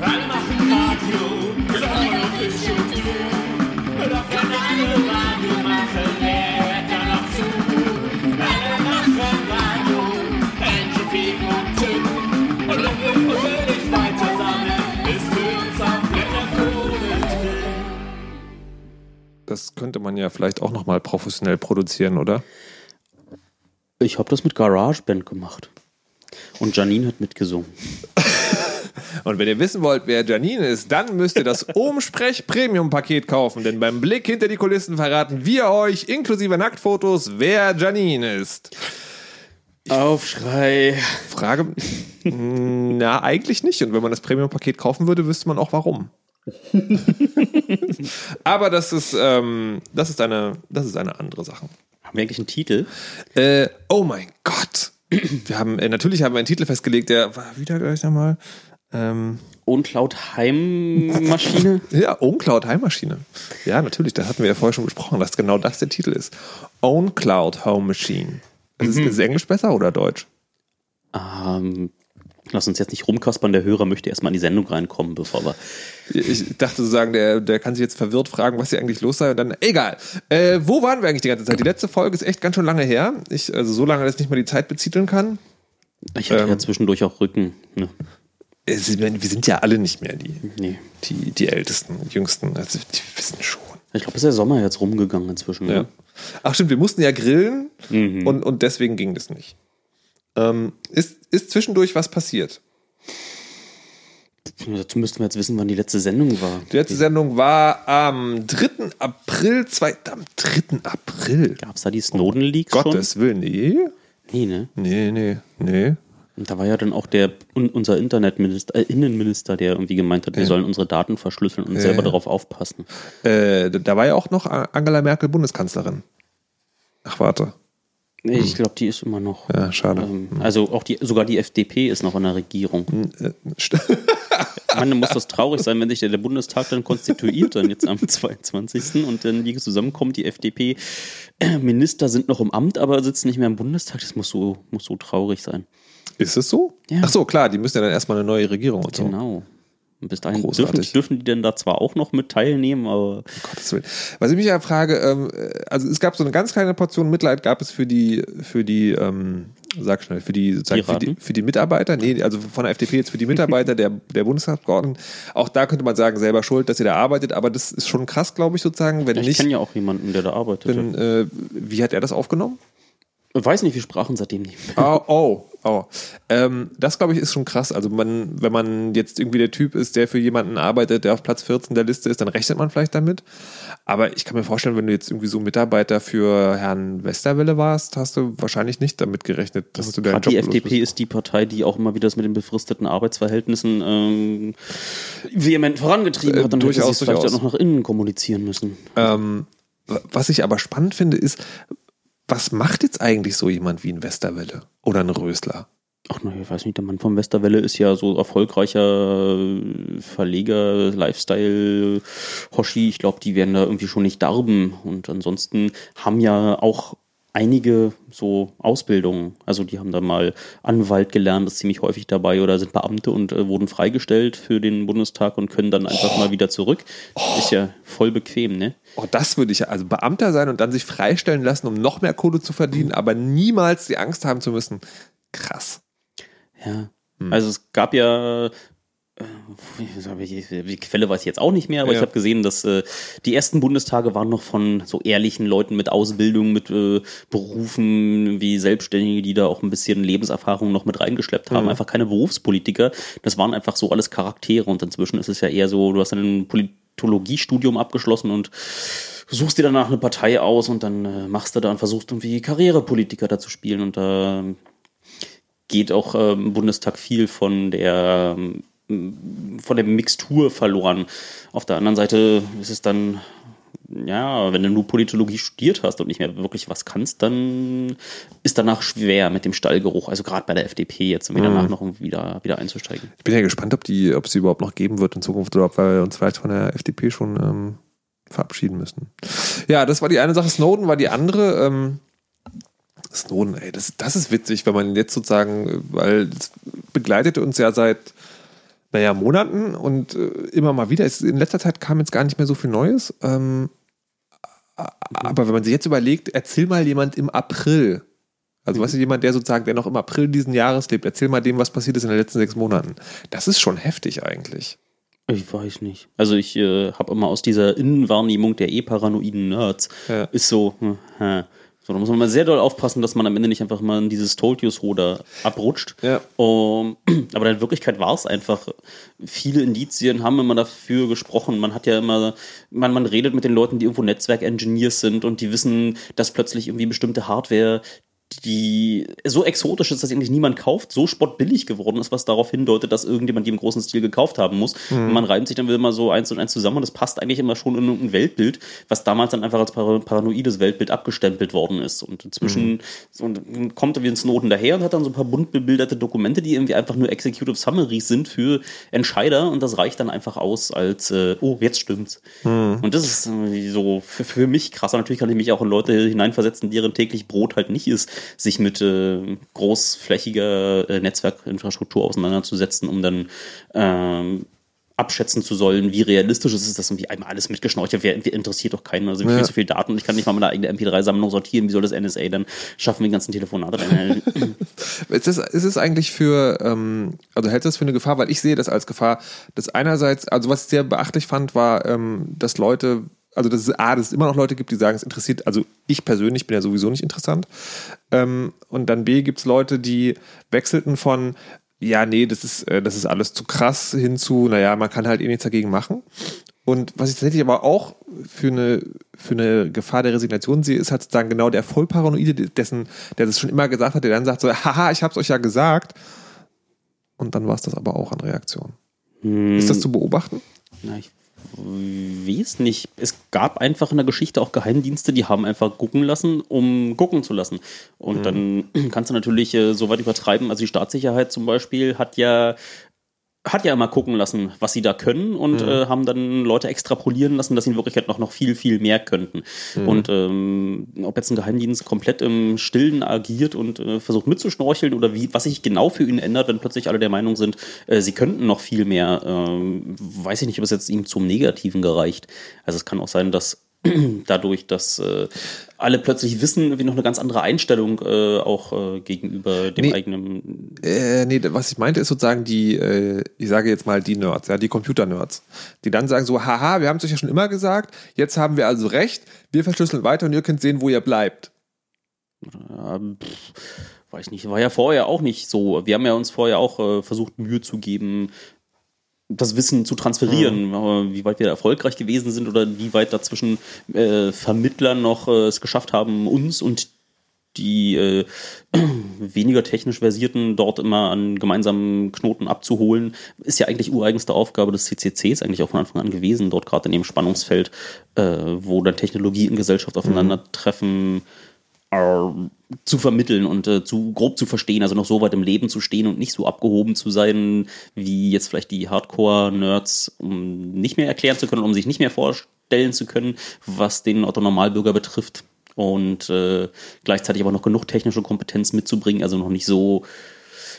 Alle machen Radio, ist auch noch und du. Doch alle Radio machen, wer hört da noch zu? Alle machen Radio, Angie, Fief und Tim. Und wenn wir fröhlich weiter sammeln, bis wir uns auf Flatterkohle Das könnte man ja vielleicht auch nochmal professionell produzieren, oder? Ich habe das mit GarageBand gemacht. Und Janine hat mitgesungen. Und wenn ihr wissen wollt, wer Janine ist, dann müsst ihr das Umsprech Premium Paket kaufen, denn beim Blick hinter die Kulissen verraten wir euch inklusive Nacktfotos, wer Janine ist. Aufschrei. Frage, na eigentlich nicht. Und wenn man das Premium Paket kaufen würde, wüsste man auch warum. Aber das ist, ähm, das ist eine, das ist eine andere Sache. Haben wir eigentlich einen Titel? Äh, oh mein Gott. Wir haben, äh, natürlich haben wir einen Titel festgelegt, der war wieder gleich nochmal. Ähm, Uncloud Heimmaschine? ja, Own Cloud Heimmaschine. Ja, natürlich, das hatten wir ja vorher schon besprochen, dass genau das der Titel ist. Own Cloud Home Machine. Ist, ist es Englisch besser oder Deutsch? ähm, lass uns jetzt nicht rumkaspern. Der Hörer möchte erstmal in die Sendung reinkommen, bevor wir. Ich dachte sozusagen, der, der kann sich jetzt verwirrt fragen, was hier eigentlich los sei. Und dann, egal. Äh, wo waren wir eigentlich die ganze Zeit? Die letzte Folge ist echt ganz schön lange her. Ich, also so lange, dass ich nicht mal die Zeit beziteln kann. Ich hatte Ähm. ja zwischendurch auch Rücken. Ne? Es, wir sind ja alle nicht mehr die, Nee. die, die Ältesten, Jüngsten. Also die wissen schon. Ich glaube, ist der Sommer jetzt rumgegangen inzwischen. Ja. Ne? Ach stimmt, wir mussten ja grillen und, und deswegen ging das nicht. Ähm, ist, ist zwischendurch was passiert? Dazu müssten wir jetzt wissen, wann die letzte Sendung war. Die letzte Sendung war am 3. April, zwei, am 3. April. Gab es da die Snowden-Leaks schon? Gottes Willen, nee. Nee, ne? Nee, nee, nee. Und da war ja dann auch der un- unser Internetminister, äh, Innenminister, der irgendwie gemeint hat, wir sollen unsere Daten verschlüsseln und selber darauf aufpassen. Äh, da war ja auch noch Angela Merkel Bundeskanzlerin. Ach, warte. Ich glaube, die ist immer noch. Ja, schade. Ähm, also auch die, sogar die FDP ist noch in der Regierung. Äh, st- Man muss das traurig sein, wenn sich der, der Bundestag dann konstituiert, dann jetzt am 22. und dann die zusammenkommt, die FDP-Minister sind noch im Amt, aber sitzen nicht mehr im Bundestag. Das muss so, muss so traurig sein. Ist es so? Ja. Ach so, klar, die müssen ja dann erstmal eine neue Regierung und so. Genau. Und bis dahin dürfen, dürfen die denn da zwar auch noch mit teilnehmen, aber Gottes Willen. Was ich mich ja frage, ähm, äh, also es gab so eine ganz kleine Portion Mitleid, gab es für die, für die, ähm, sag schnell, für die, sozusagen für die, für die Mitarbeiter, nee, also von der FDP jetzt für die Mitarbeiter der, der Bundestagsabgeordneten. Auch da könnte man sagen, selber schuld, dass ihr da arbeitet, aber das ist schon krass, glaube ich, sozusagen, wenn ich nicht, kenne ja auch jemanden, der da arbeitet. dann, äh, wie hat er das aufgenommen? Weiß nicht, wir sprachen seitdem nicht mehr. Oh, oh, oh. Ähm, das glaube ich ist schon krass. Also man, wenn man jetzt irgendwie der Typ ist, der für jemanden arbeitet, der auf Platz 14 der Liste ist, dann rechnet man vielleicht damit. Aber ich kann mir vorstellen, wenn du jetzt irgendwie so Mitarbeiter für Herrn Westerwelle warst, hast du wahrscheinlich nicht damit gerechnet, dass du deinen Job die FDP ist die Partei, die auch immer wieder das mit den befristeten Arbeitsverhältnissen ähm, vehement vorangetrieben Äh, hat. Dann hätte sie durchaus, vielleicht durchaus. auch noch nach innen kommunizieren müssen. Ähm, was ich aber spannend finde, ist, was macht jetzt eigentlich so jemand wie ein Westerwelle oder ein Rösler? Ach naja, ich weiß nicht, der Mann von Westerwelle ist ja so erfolgreicher äh, Verleger, Lifestyle, Hoshi. Ich glaube, die werden da irgendwie schon nicht darben. Und ansonsten haben ja auch einige so Ausbildungen. Also die haben da mal Anwalt gelernt, das ist ziemlich häufig dabei, oder sind Beamte und äh, wurden freigestellt für den Bundestag und können dann einfach mal wieder zurück. Ist ja voll bequem, ne? Oh, das würde ich ja, also Beamter sein und dann sich freistellen lassen, um noch mehr Kohle zu verdienen, aber niemals die Angst haben zu müssen. Krass. Ja. Also es gab ja, die Quelle weiß ich jetzt auch nicht mehr, aber Ja. ich habe gesehen, dass äh, die ersten Bundestage waren noch von so ehrlichen Leuten mit Ausbildung, mit äh, Berufen wie Selbstständige, die da auch ein bisschen Lebenserfahrung noch mit reingeschleppt haben. Einfach keine Berufspolitiker. Das waren einfach so alles Charaktere und inzwischen ist es ja eher so, du hast ein Politologiestudium abgeschlossen und suchst dir danach eine Partei aus und dann äh, machst du da und versuchst irgendwie Karrierepolitiker da zu spielen und da geht auch ähm, im Bundestag viel von der ähm, von der Mixtur verloren. Auf der anderen Seite ist es dann, ja, wenn du nur Politologie studiert hast und nicht mehr wirklich was kannst, dann ist danach schwer mit dem Stallgeruch. Also gerade bei der FDP jetzt irgendwie danach noch wieder, wieder einzusteigen. Ich bin ja gespannt, ob die, ob sie überhaupt noch geben wird in Zukunft oder ob wir uns vielleicht von der FDP schon ähm, verabschieden müssen. Ja, das war die eine Sache. Snowden war die andere. Ähm, Snowden, ey, das, das ist witzig, wenn man jetzt sozusagen, weil es begleitet uns ja seit naja, Monaten und äh, immer mal wieder. Es, in letzter Zeit kam jetzt gar nicht mehr so viel Neues. Ähm, aber wenn man sich jetzt überlegt, erzähl mal jemand im April. Also, was ist jemand, der sozusagen, der noch im April diesen Jahres lebt, erzähl mal dem, was passiert ist in den letzten sechs Monaten. Das ist schon heftig eigentlich. Ich weiß nicht. Also ich äh, habe immer aus dieser Innenwahrnehmung der eh paranoiden Nerds Ja. ist so, hm, hä. So, da muss man mal sehr doll aufpassen, dass man am Ende nicht einfach mal in dieses Told Yous Ruder abrutscht. Ja. Um, aber in Wirklichkeit war es einfach. Viele Indizien haben immer dafür gesprochen. Man hat ja immer, man, man redet mit den Leuten, die irgendwo Netzwerk-Engineers sind und die wissen, dass plötzlich irgendwie bestimmte Hardware die so exotisch ist, dass eigentlich niemand kauft, so spottbillig geworden ist, was darauf hindeutet, dass irgendjemand die im großen Stil gekauft haben muss. Und man reimt sich dann wieder mal so eins und eins zusammen und das passt eigentlich immer schon in ein Weltbild, was damals dann einfach als para- paranoides Weltbild abgestempelt worden ist. Und inzwischen so, und kommt er wie ein Snowden daher und hat dann so ein paar bunt bebilderte Dokumente, die irgendwie einfach nur Executive Summaries sind für Entscheider und das reicht dann einfach aus als, äh, oh, jetzt stimmt's. Und das ist irgendwie so für, für mich krass. Aber natürlich kann ich mich auch in Leute hineinversetzen, deren täglich Brot halt nicht ist, sich mit äh, großflächiger äh, Netzwerkinfrastruktur auseinanderzusetzen, um dann ähm, abschätzen zu sollen, wie realistisch es ist, dass irgendwie einmal alles mitgeschnorchelt wird. Wer interessiert doch keinen. Also viel Ja. zu viel Daten. Ich kann nicht mal meine eigene MP3-Sammlung sortieren. Wie soll das NSA dann schaffen, die ganzen Telefonate? Ist es, ist es eigentlich für, ähm, also hältst du das für eine Gefahr? Weil ich sehe das als Gefahr, dass einerseits, also was ich sehr beachtlich fand, war, ähm, dass Leute, also dass es, A, dass es immer noch Leute gibt, die sagen, es interessiert, also ich persönlich bin ja sowieso nicht interessant. Ähm, und dann B, gibt es Leute, die wechselten von, ja, nee, das ist, äh, das ist alles zu krass hinzu, naja, man kann halt eh nichts dagegen machen. Und was ich tatsächlich aber auch für eine, für eine Gefahr der Resignation sehe, ist halt sozusagen genau der Vollparanoide, dessen, der das schon immer gesagt hat, der dann sagt so, haha, ich hab's euch ja gesagt. Und dann war es das aber auch an Reaktion. Ist das zu beobachten? Na, ich weiß nicht. Es gab einfach in der Geschichte auch Geheimdienste, die haben einfach gucken lassen, um gucken zu lassen. Und dann kannst du natürlich äh, so weit übertreiben. Also die Staatssicherheit zum Beispiel hat ja hat ja immer gucken lassen, was sie da können und äh, haben dann Leute extrapolieren lassen, dass sie in Wirklichkeit noch, noch viel, viel mehr könnten. Und ähm, ob jetzt ein Geheimdienst komplett im Stillen agiert und äh, versucht mitzuschnorcheln oder wie, was sich genau für ihn ändert, wenn plötzlich alle der Meinung sind, äh, sie könnten noch viel mehr, ähm, weiß ich nicht, ob es jetzt ihm zum Negativen gereicht. Also es kann auch sein, dass dadurch, dass äh, alle plötzlich wissen, wie noch eine ganz andere Einstellung äh, auch äh, gegenüber dem Nee. eigenen Äh, nee, was ich meinte, ist sozusagen die, äh, ich sage jetzt mal die Nerds, ja, die Computer-Nerds, die dann sagen so, haha, wir haben es euch ja schon immer gesagt, jetzt haben wir also recht, wir verschlüsseln weiter und ihr könnt sehen, wo ihr bleibt. Ähm, pff, weiß nicht, war ja vorher auch nicht so. Wir haben ja uns vorher auch äh, versucht, Mühe zu geben, das Wissen zu transferieren. Aber Wie weit wir erfolgreich gewesen sind oder wie weit dazwischen äh, Vermittler noch äh, es geschafft haben, uns und die äh, weniger technisch versierten dort immer an gemeinsamen Knoten abzuholen, ist ja eigentlich ureigenste Aufgabe des CCCs eigentlich auch von Anfang an gewesen, dort gerade in dem Spannungsfeld, äh, wo dann Technologie und Gesellschaft aufeinandertreffen, äh, zu vermitteln und äh, zu grob zu verstehen, also noch so weit im Leben zu stehen und nicht so abgehoben zu sein, wie jetzt vielleicht die Hardcore-Nerds, um nicht mehr erklären zu können, um sich nicht mehr vorstellen zu können, was den Otto-Normalbürger betrifft und äh, gleichzeitig aber noch genug technische Kompetenz mitzubringen, also noch nicht so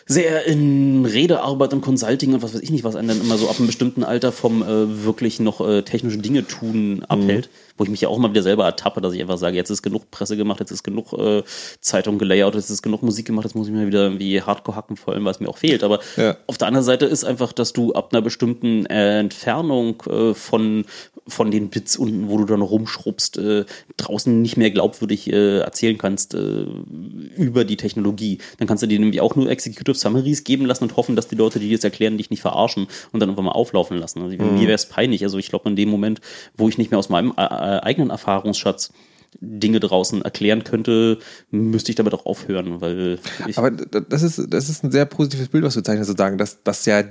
sehr in Redearbeit und Consulting und was weiß ich nicht, was einen dann immer so ab einem bestimmten Alter vom äh, wirklich noch äh, technische Dinge tun abhält. Wo ich mich ja auch immer wieder selber ertappe, dass ich einfach sage, jetzt ist genug Presse gemacht, jetzt ist genug äh, Zeitung gelayoutet, jetzt ist genug Musik gemacht, jetzt muss ich mir wieder irgendwie Hardcore hacken, vor allem, weil es mir auch fehlt. Aber Ja. auf der anderen Seite ist einfach, dass du ab einer bestimmten äh, Entfernung äh, von, von den Bits unten, wo du dann rumschrubbst, äh, draußen nicht mehr glaubwürdig äh, erzählen kannst über die Technologie. Dann kannst du dir nämlich auch nur Executive Summaries geben lassen und hoffen, dass die Leute, die dir das erklären, dich nicht verarschen und dann einfach mal auflaufen lassen. Also Mir wäre es peinlich. Also ich glaube, in dem Moment, wo ich nicht mehr aus meinem äh, eigenen Erfahrungsschatz Dinge draußen erklären könnte, müsste ich damit auch aufhören, weil Aber das ist, das ist ein sehr positives Bild, was du zeichnest, sozusagen, dass, dass ja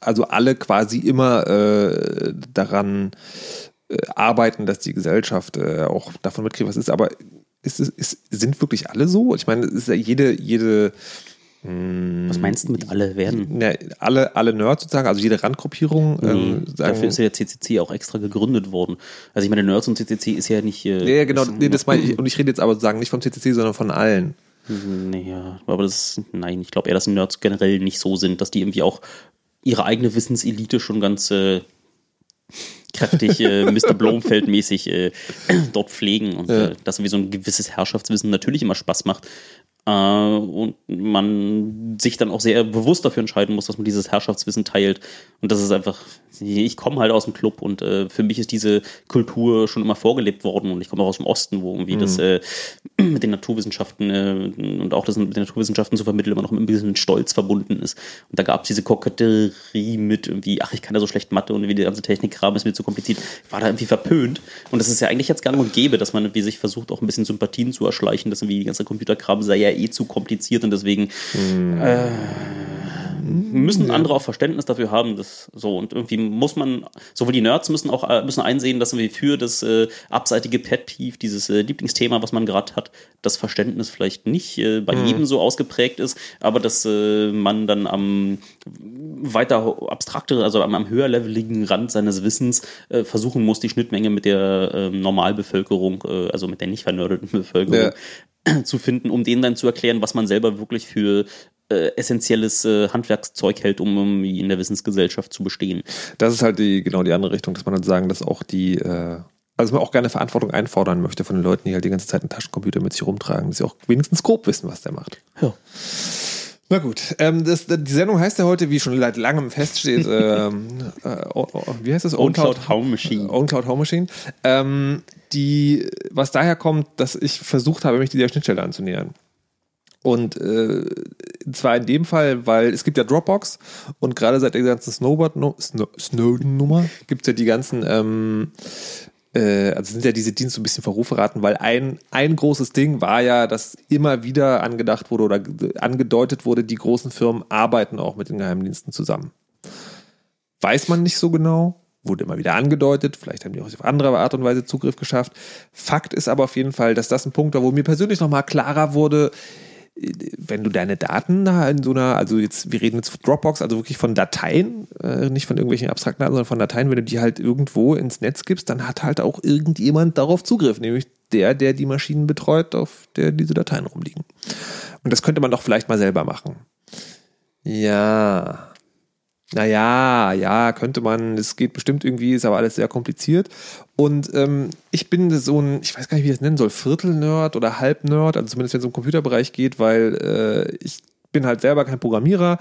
also alle quasi immer äh, daran äh, arbeiten, dass die Gesellschaft äh, auch davon mitkriegt, was ist. Aber ist, ist, sind wirklich alle so? Ich meine, ist ja jede, jede, was meinst du mit alle werden? ne, alle, alle Nerds sozusagen, also jede Randgruppierung, ähm, Nee, sagen, dafür ist ja der CCC auch extra gegründet worden. Also ich meine, Nerds und CCC ist ja nicht... Äh, ja, ja, genau, nee, das meine ich, und ich rede jetzt aber sozusagen nicht vom CCC, sondern von allen. Nee, ja, aber das, nein, ich glaube eher, dass Nerds generell nicht so sind, dass die irgendwie auch ihre eigene Wissenselite schon ganz äh, kräftig äh, Mr. Blomfeld-mäßig äh, dort pflegen und Ja. äh, dass wie so ein gewisses Herrschaftswissen natürlich immer Spaß macht. Äh, und man sich dann auch sehr bewusst dafür entscheiden muss, dass man dieses Herrschaftswissen teilt. Und das ist einfach, ich komme halt aus dem Club und äh, für mich ist diese Kultur schon immer vorgelebt worden und ich komme auch aus dem Osten, wo irgendwie das äh, mit den Naturwissenschaften äh, und auch das mit den Naturwissenschaften zu vermitteln immer noch ein bisschen mit Stolz verbunden ist. Und da gab es diese Koketterie mit irgendwie, ach, ich kann ja so schlecht Mathe und wie die ganze Technikkram ist mir zu kompliziert. Ich war da irgendwie verpönt. Und das ist ja eigentlich jetzt gang und gäbe, dass man irgendwie sich versucht, auch ein bisschen Sympathien zu erschleichen, dass irgendwie die ganze Computerkram sei ja eh zu kompliziert und deswegen äh, müssen andere auch Verständnis dafür haben, dass so. Und irgendwie muss man, sowohl die Nerds müssen auch äh, müssen einsehen, dass wir für das äh, abseitige Pet Peeve, dieses äh, Lieblingsthema, was man gerade hat, das Verständnis vielleicht nicht äh, bei jedem so ausgeprägt ist, aber dass äh, man dann am weiter abstrakteren, also am, am höherleveligen Rand seines Wissens äh, versuchen muss, die Schnittmenge mit der äh, Normalbevölkerung, also mit der nicht vernördeten Bevölkerung, zu finden, um denen dann zu erklären, was man selber wirklich für äh, essentielles äh, Handwerkszeug hält, um irgendwie in der Wissensgesellschaft zu bestehen. Das ist halt die, genau die andere Richtung, dass man halt sagen, dass auch die, äh, also dass man auch gerne Verantwortung einfordern möchte von den Leuten, die halt die ganze Zeit einen Taschencomputer mit sich rumtragen, dass sie auch wenigstens grob wissen, was der macht. Ja. Na gut, ähm, das, die Sendung heißt ja heute, wie schon seit langem feststeht, ähm, äh, oh, oh, wie heißt das? Own Cloud Home Machine. Own Cloud Home Machine. Ähm, die, was daher kommt, dass ich versucht habe, mich dieser Schnittstelle anzunähern. Und äh, zwar in dem Fall, weil es gibt ja Dropbox und gerade seit der ganzen Snowboard Snow Snowden-Nummer gibt es ja die ganzen, ähm, äh, also sind ja diese Dienste ein bisschen verruferaten, weil ein, ein großes Ding war ja, dass immer wieder angedacht wurde oder angedeutet wurde, die großen Firmen arbeiten auch mit den Geheimdiensten zusammen. Weiß man nicht so genau, wurde immer wieder angedeutet, vielleicht haben die auch auf andere Art und Weise Zugriff geschafft. Fakt ist aber auf jeden Fall, dass das ein Punkt war, wo mir persönlich nochmal klarer wurde, wenn du deine Daten da in so einer, also jetzt, wir reden jetzt von Dropbox, also wirklich von Dateien, äh, nicht von irgendwelchen abstrakten Daten, sondern von Dateien, wenn du die halt irgendwo ins Netz gibst, dann hat halt auch irgendjemand darauf Zugriff, nämlich der, der die Maschinen betreut, auf der diese Dateien rumliegen. Und das könnte man doch vielleicht mal selber machen. Ja. Naja, ja, könnte man, es geht bestimmt irgendwie, ist aber alles sehr kompliziert. Und ähm, ich bin so ein, ich weiß gar nicht, wie ich das nennen soll, Viertel-Nerd oder Halb-Nerd, also zumindest wenn es um den Computerbereich geht, weil äh, ich bin halt selber kein Programmierer.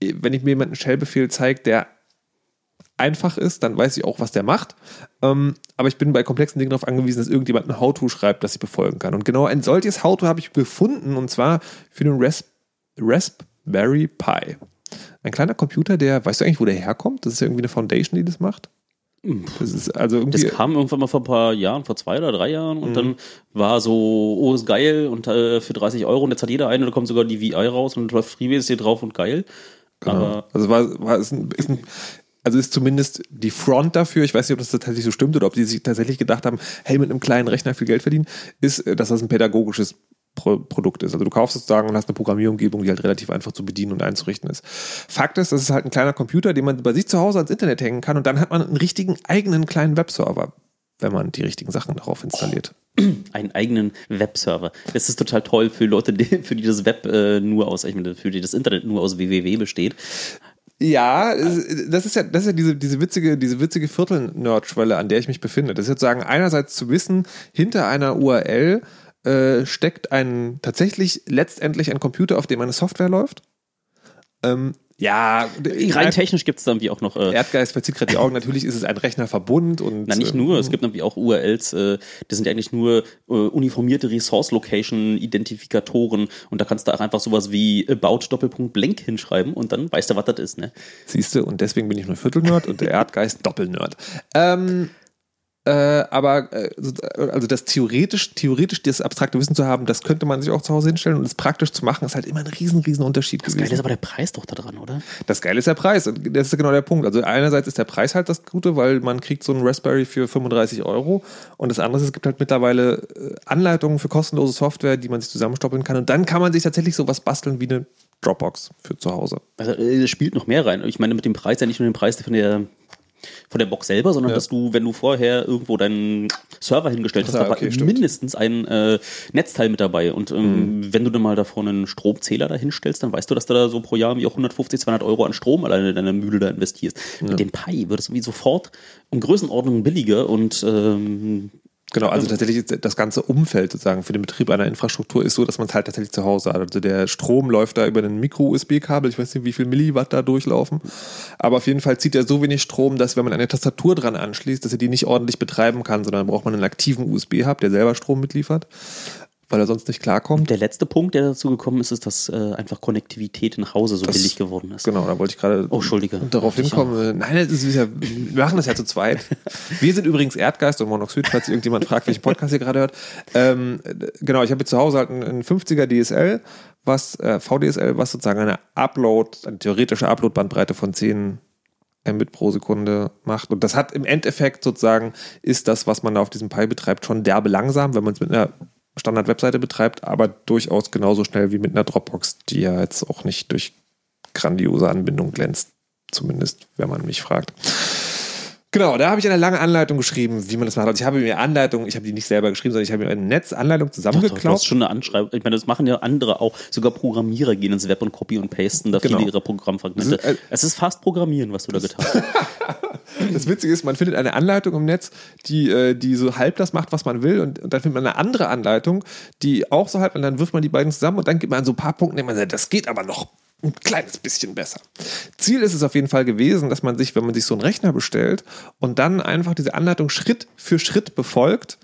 Wenn ich mir jemanden Shell-Befehl zeige, der einfach ist, dann weiß ich auch, was der macht. Ähm, aber ich bin bei komplexen Dingen darauf angewiesen, dass irgendjemand ein How-To schreibt, das ich befolgen kann. Und genau ein solches How-To habe ich gefunden, und zwar für den Rasp Raspberry Pi. Ein kleiner Computer, der, weißt du eigentlich, wo der herkommt? Das ist ja irgendwie eine Foundation, die das macht. Das ist also irgendwie. Das kam irgendwann mal vor ein paar Jahren, vor zwei oder drei Jahren und dann war so, oh, ist geil und äh, für 30 Euro und jetzt hat jeder einen und da kommt sogar die VI raus und läuft Freebase hier drauf und geil. Aber Also war, war ist ein, ist ein, also ist zumindest die Front dafür, ich weiß nicht, ob das tatsächlich so stimmt oder ob die sich tatsächlich gedacht haben, hey, mit einem kleinen Rechner viel Geld verdienen, ist, äh, dass das ein pädagogisches Produkt ist. Also du kaufst es sozusagen und hast eine Programmierumgebung, die halt relativ einfach zu bedienen und einzurichten ist. Fakt ist, das ist halt ein kleiner Computer, den man bei sich zu Hause ans Internet hängen kann und dann hat man einen richtigen eigenen kleinen Webserver, wenn man die richtigen Sachen darauf installiert. einen eigenen Webserver. Das ist total toll für Leute, die, für die das Web äh, nur aus, ich meine, für die das Internet nur aus www besteht. Ja, das ist ja, das ist ja diese, diese witzige, diese witzige Viertel-Nerd-Schwelle, an der ich mich befinde. Das ist jetzt sagen, einerseits zu wissen, hinter einer URL äh, steckt ein tatsächlich letztendlich ein Computer, auf dem eine Software läuft. Ähm, ja, Rein technisch gibt es da irgendwie auch noch. Äh, Erdgeist verzieht gerade die Augen. Natürlich ist es ein Rechnerverbund und. Na, nicht ähm, nur, es gibt nämlich auch URLs, äh, das sind ja eigentlich nur äh, uniformierte Resource-Location-Identifikatoren und da kannst du auch einfach sowas wie about Doppelpunkt blank hinschreiben und dann weißt du, was das ist, ne? Siehst du, und deswegen bin ich nur Viertelnerd und der Erdgeist Doppelnerd. Ähm, äh, aber äh, so- also das theoretisch, theoretisch das abstrakte Wissen zu haben, das könnte man sich auch zu Hause hinstellen und es praktisch zu machen, ist halt immer ein riesen, riesen Unterschied Das Geile ist aber der Preis doch da dran, oder? Das Geile ist der Preis. Und Das ist genau der Punkt. Also einerseits ist der Preis halt das Gute, weil man kriegt so einen Raspberry für 35 Euro und das andere ist, es gibt halt mittlerweile äh, Anleitungen für kostenlose Software, die man sich zusammenstoppeln kann und dann kann man sich tatsächlich sowas basteln wie eine Dropbox für zu Hause. Also äh, es spielt noch mehr rein. Ich meine, mit dem Preis ja nicht nur den Preis von der von der Box selber, sondern Ja. dass du, wenn du vorher irgendwo deinen Server hingestellt hast, da war okay, mindestens ein äh, Netzteil mit dabei. Und ähm, Mhm. wenn du dann mal davor einen Stromzähler da hinstellst, dann weißt du, dass du da so pro Jahr irgendwie auch 150, 200 Euro an Strom alleine in deiner Mühle da investierst. Mit dem Pi wird es irgendwie sofort um Größenordnung billiger und ähm, Genau, also tatsächlich ist das ganze Umfeld sozusagen für den Betrieb einer Infrastruktur ist so, dass man es halt tatsächlich zu Hause hat. Also der Strom läuft da über ein Micro-USB-Kabel, ich weiß nicht, wie viel Milliwatt da durchlaufen, aber auf jeden Fall zieht er so wenig Strom, dass wenn man eine Tastatur dran anschließt, dass er die nicht ordentlich betreiben kann, sondern dann braucht man einen aktiven USB-Hub, der selber Strom mitliefert, weil er sonst nicht klarkommt. der letzte Punkt, der dazu gekommen ist, ist, dass äh, einfach Konnektivität nach Hause so Das- billig geworden ist. Genau, da wollte ich gerade Oh, Entschuldige. darauf hinkommen. Nein, das ist ja, wir machen das ja zu zweit. Wir sind übrigens Erdgeist und Monoxid, falls irgendjemand fragt, welchen Podcast ihr gerade hört. Ähm, äh, genau, ich habe jetzt zu Hause halt einen, einen 50er DSL, was äh, VDSL, was sozusagen eine Upload, eine theoretische Upload-Bandbreite von 10 Mbit pro Sekunde macht. Und das hat im Endeffekt sozusagen, ist das, was man da auf diesem Pi betreibt, schon derbe langsam, wenn man es mit einer Standard-Webseite betreibt, aber durchaus genauso schnell wie mit einer Dropbox, die ja jetzt auch nicht durch grandiose Anbindung glänzt. Zumindest, wenn man mich fragt. Genau, da habe ich eine lange Anleitung geschrieben, wie man das macht. Also ich habe mir Anleitung, ich habe die nicht selber geschrieben, sondern ich habe mir eine Netzanleitung Doch, doch, du hast zusammengeklaut. schon eine Anschreibung. Ich meine, das machen ja andere auch. Sogar Programmierer gehen ins Web und copy und pasten da Genau. viele ihrer Programmfragmente. Das ist, äh, es ist fast Programmieren, was du da getan hast. Das Witzige ist, man findet eine Anleitung im Netz, die, äh, die so halb das macht, was man will, und, und dann findet man eine andere Anleitung, die auch so halb, und dann wirft man die beiden zusammen und dann gibt man so ein paar Punkte, und man sagt, das geht aber noch ein kleines bisschen besser. Ziel ist es auf jeden Fall gewesen, dass man sich, wenn man sich so einen Rechner bestellt und dann einfach diese Anleitung Schritt für Schritt befolgt,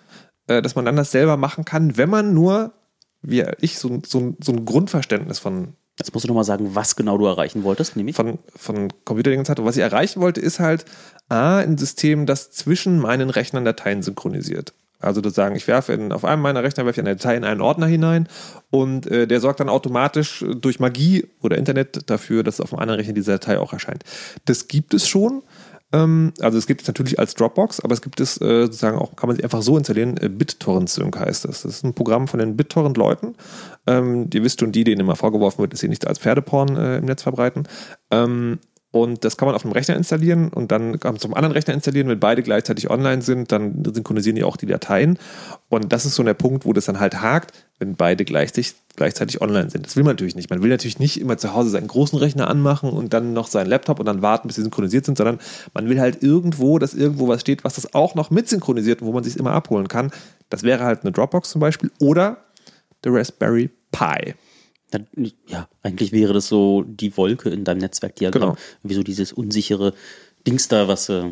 äh, dass man dann das selber machen kann, wenn man nur, wie ich, so, ein- so, so ein Grundverständnis von Jetzt musst du nochmal sagen, was genau du erreichen wolltest, nämlich. von, von Computerdingens hatte. Was ich erreichen wollte, ist halt A, ein System, das zwischen meinen Rechnern Dateien synchronisiert. Also das sagen, ich werfe in, auf einem meiner Rechner werfe ich eine Datei in einen Ordner hinein und äh, der sorgt dann automatisch durch Magie oder Internet dafür, dass auf dem anderen Rechner diese Datei auch erscheint. Das gibt es schon. Ähm, also es gibt es natürlich als Dropbox, aber es gibt es äh, sozusagen auch, kann man sich einfach so installieren. Äh, BitTorrent Sync heißt das. Das ist ein Programm von den BitTorrent-Leuten. Ähm, ihr wisst schon, die, denen immer vorgeworfen wird, dass sie nichts als Pferdeporn äh, im Netz verbreiten. Ähm, und das kann man auf einem Rechner installieren und dann kann man zum anderen Rechner installieren. Wenn beide gleichzeitig online sind, dann synchronisieren die auch die Dateien. Und das ist so der Punkt, wo das dann halt hakt, wenn beide gleichzeitig, gleichzeitig online sind. Das will man natürlich nicht. Man will natürlich nicht immer zu Hause seinen großen Rechner anmachen und dann noch seinen Laptop und dann warten, bis sie synchronisiert sind, sondern man will halt irgendwo, dass irgendwo was steht, was das auch noch mit synchronisiert und wo man sich immer abholen kann. Das wäre halt eine Dropbox zum Beispiel oder der Raspberry Pi. Dann, ja, eigentlich wäre das so die Wolke in deinem Netzwerkdiagramm. Genau. Wie so dieses unsichere Dings da, was, äh,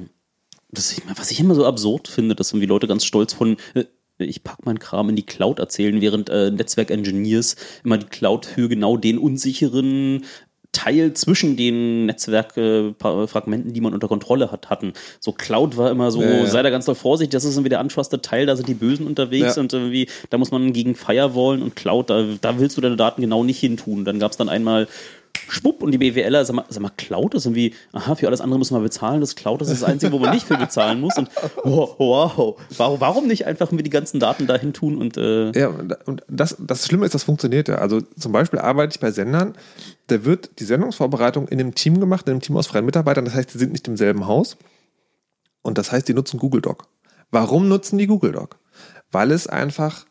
das ich, was ich immer so absurd finde, dass irgendwie Leute ganz stolz von, äh, ich pack meinen Kram in die Cloud erzählen, während äh, Netzwerk-Engineers immer die Cloud für genau den unsicheren Teil zwischen den Netzwerkfragmenten, die man unter Kontrolle hat, hatten. So Cloud war immer so, Ja, sei da ganz doll vorsichtig, das ist irgendwie der untrusted Teil, da sind die Bösen unterwegs und irgendwie, da muss man gegen Firewallen und Cloud, da, da willst du deine Daten genau nicht hin tun. Dann gab es dann einmal Schwupp und die BWLer, sag mal, sag mal, Cloud ist irgendwie, aha, für alles andere muss man bezahlen, das Cloud ist das Einzige, wo man nicht für bezahlen muss. Und wow, wow warum, warum nicht einfach mir die ganzen Daten dahin tun und äh, Ja, und das, das Schlimme ist, das funktioniert ja. Also zum Beispiel arbeite ich bei Sendern, da wird die Sendungsvorbereitung in einem Team gemacht, in einem Team aus freien Mitarbeitern. Das heißt, die sind nicht im selben Haus. Und das heißt, die nutzen Google Doc. Warum nutzen die Google Doc? Weil es einfach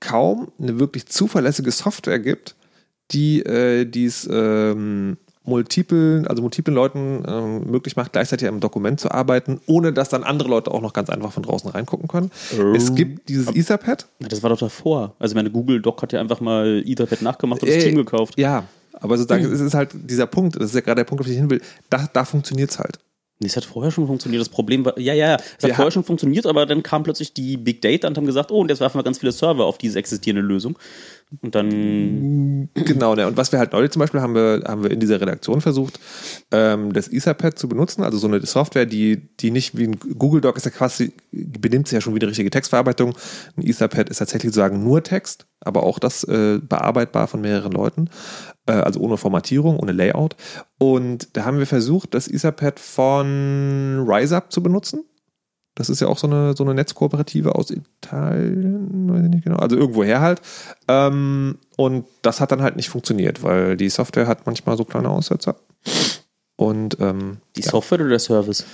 kaum eine wirklich zuverlässige Software gibt, die äh, dies ähm, multiplen, also multiplen Leuten ähm, möglich macht, gleichzeitig am Dokument zu arbeiten, ohne dass dann andere Leute auch noch ganz einfach von draußen reingucken können. Es gibt dieses Etherpad, das war doch davor. Also meine Google Doc hat ja einfach mal Etherpad nachgemacht und das Ey, Team gekauft. Ja, aber sozusagen, es ist halt dieser Punkt, das ist ja gerade der Punkt, auf den ich hin will, da, da funktioniert es halt. Nee, es hat vorher schon funktioniert. Das Problem war, ja, ja, ja, es hat vorher schon funktioniert, aber dann kam plötzlich die Big Data und haben gesagt, oh, und jetzt werfen wir ganz viele Server auf diese existierende Lösung. Und dann, Genau, ne? und was wir halt neulich zum Beispiel haben wir, haben wir in dieser Redaktion versucht, ähm, das Etherpad zu benutzen, also so eine Software, die, die nicht wie ein Google Doc ist ja quasi, benimmt sich ja schon wie eine richtige Textverarbeitung. Ein Etherpad ist tatsächlich sozusagen nur Text, aber auch das äh, bearbeitbar von mehreren Leuten, äh, also ohne Formatierung, ohne Layout. Und da haben wir versucht, das Etherpad von RiseUp zu benutzen. Das ist ja auch so eine, so eine Netzkooperative aus Italien, weiß ich nicht genau, also irgendwoher halt. Ähm, und das hat dann halt nicht funktioniert, weil die Software hat manchmal so kleine Aussetzer. Und ähm, Die Software oder der Service?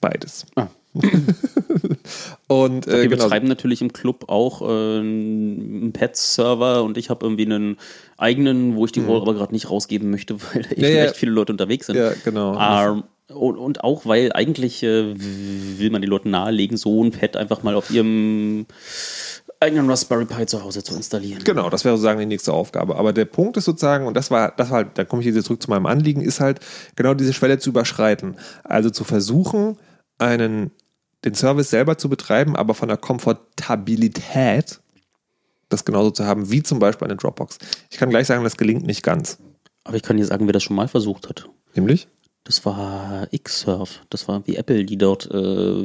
beides. Ah. Und äh, Wir genau, betreiben natürlich im Club auch äh, einen Pets-Server und ich habe irgendwie einen eigenen, wo ich die Rolle aber gerade nicht rausgeben möchte, weil da echt, Ja, ja. echt viele Leute unterwegs sind. Ja, genau. Ähm, und, und auch, weil eigentlich äh, will man den Leuten nahelegen, so ein Pad einfach mal auf ihrem eigenen Raspberry Pi zu Hause zu installieren. Genau, das wäre sozusagen die nächste Aufgabe. Aber der Punkt ist sozusagen, und das war, das war halt, da komme ich jetzt zurück zu meinem Anliegen, ist halt genau diese Schwelle zu überschreiten. Also zu versuchen, einen, den Service selber zu betreiben, aber von der Komfortabilität das genauso zu haben, wie zum Beispiel eine Dropbox. Ich kann gleich sagen, das gelingt nicht ganz. Aber ich kann dir sagen, wer das schon mal versucht hat. Nämlich? Das war Xsurf. Das war wie Apple, die dort äh,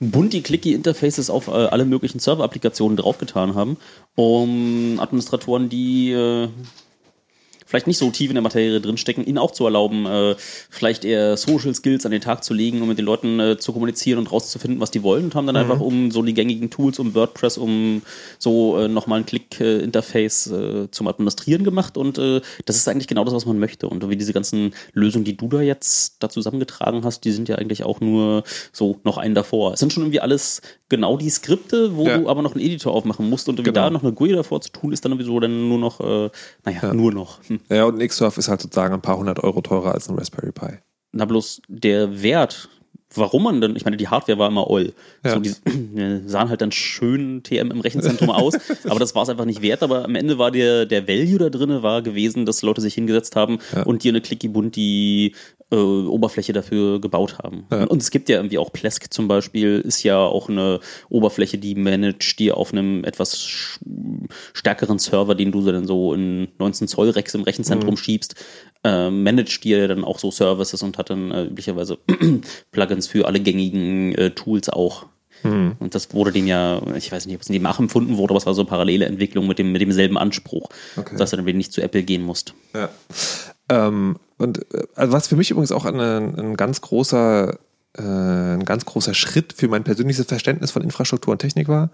bunti-clicky-Interfaces auf äh, alle möglichen Server-Applikationen draufgetan haben, um Administratoren, die äh, vielleicht nicht so tief in der Materie drinstecken, ihnen auch zu erlauben, äh, vielleicht eher Social Skills an den Tag zu legen, um mit den Leuten äh, zu kommunizieren und rauszufinden, was die wollen und haben dann einfach um so die gängigen Tools, um WordPress, um so äh, nochmal ein Klick-Interface äh, zum Administrieren gemacht und äh, das ist eigentlich genau das, was man möchte und wie diese ganzen Lösungen, die du da jetzt da zusammengetragen hast, die sind ja eigentlich auch nur so noch einen davor. Es sind schon irgendwie alles genau die Skripte, wo Ja. du aber noch einen Editor aufmachen musst und irgendwie Genau. da noch eine GUI davor zu tun, ist dann sowieso dann nur noch, äh, naja, nur noch. Hm. Ja, und ein Xsurf ist halt sozusagen ein paar hundert Euro teurer als ein Raspberry Pi. Na bloß der Wert, warum man dann, ich meine, die Hardware war immer oll. Ja. So, die sahen halt dann schön TM im Rechenzentrum aus, aber das war es einfach nicht wert. Aber am Ende war der, der Value da drin war gewesen, dass Leute sich hingesetzt haben Ja. und dir eine clicky bunti äh, Oberfläche dafür gebaut haben. Ja. Und, und es gibt ja irgendwie auch Plesk zum Beispiel, ist ja auch eine Oberfläche, die managt dir auf einem etwas stärkeren Server, den du dann so in 19 Zoll Racks im Rechenzentrum Mhm. schiebst, äh, managt dir dann auch so Services und hat dann äh, üblicherweise Plugins für alle gängigen äh, Tools auch. Mhm. Und das wurde dem ja, ich weiß nicht, ob es in dem nachempfunden wurde, aber es war so eine parallele Entwicklung mit, dem, mit demselben Anspruch, Okay. dass du dann wieder nicht zu Apple gehen musst. Ja. Ähm, und äh, also was für mich übrigens auch ein, ein ganz großer äh, ein ganz großer Schritt für mein persönliches Verständnis von Infrastruktur und Technik war,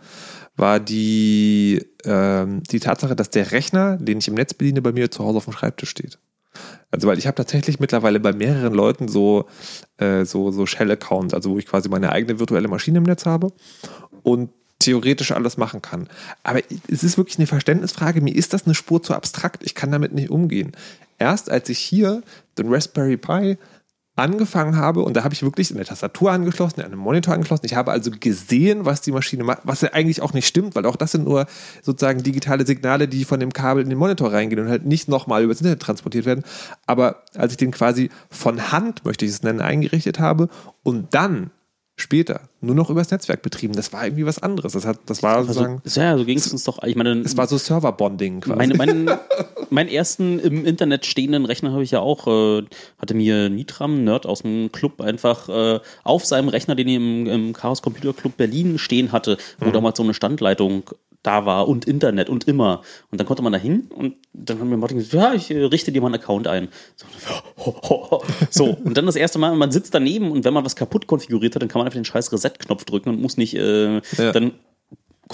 war die, ähm, die Tatsache, dass der Rechner, den ich im Netz bediene, bei mir zu Hause auf dem Schreibtisch steht. Also weil ich habe tatsächlich mittlerweile bei mehreren Leuten so, äh, so, so Shell-Accounts, also wo ich quasi meine eigene virtuelle Maschine im Netz habe und theoretisch alles machen kann. Aber es ist wirklich eine Verständnisfrage. Mir ist das eine Spur zu abstrakt. Ich kann damit nicht umgehen. Erst als ich hier den Raspberry Pi angefangen habe und da habe ich wirklich eine Tastatur angeschlossen, einen Monitor angeschlossen. Ich habe also gesehen, was die Maschine macht, was ja eigentlich auch nicht stimmt, weil auch das sind nur sozusagen digitale Signale, die von dem Kabel in den Monitor reingehen und halt nicht nochmal übers Internet transportiert werden. Aber als ich den quasi von Hand, möchte ich es nennen, eingerichtet habe und dann später nur noch übers Netzwerk betrieben, das war irgendwie was anderes. Das, hat, das war sozusagen, ja, so ging es uns doch. Ich meine, es war so Server-Bonding quasi. Meine, meinen, meinen ersten im Internet stehenden Rechner habe ich ja auch, äh, hatte mir Nitram, Nerd aus dem Club, einfach äh, auf seinem Rechner, den ich im, im Chaos Computer Club Berlin stehen hatte, wo damals so eine Standleitung da war und Internet und immer. Und dann konnte man da hin und dann haben wir Martin gesagt, ja, ich äh, richte dir mal einen Account ein. So, so, und dann das erste Mal, man sitzt daneben und wenn man was kaputt konfiguriert hat, dann kann man einfach den scheiß Reset-Knopf drücken und muss nicht äh, Ja. dann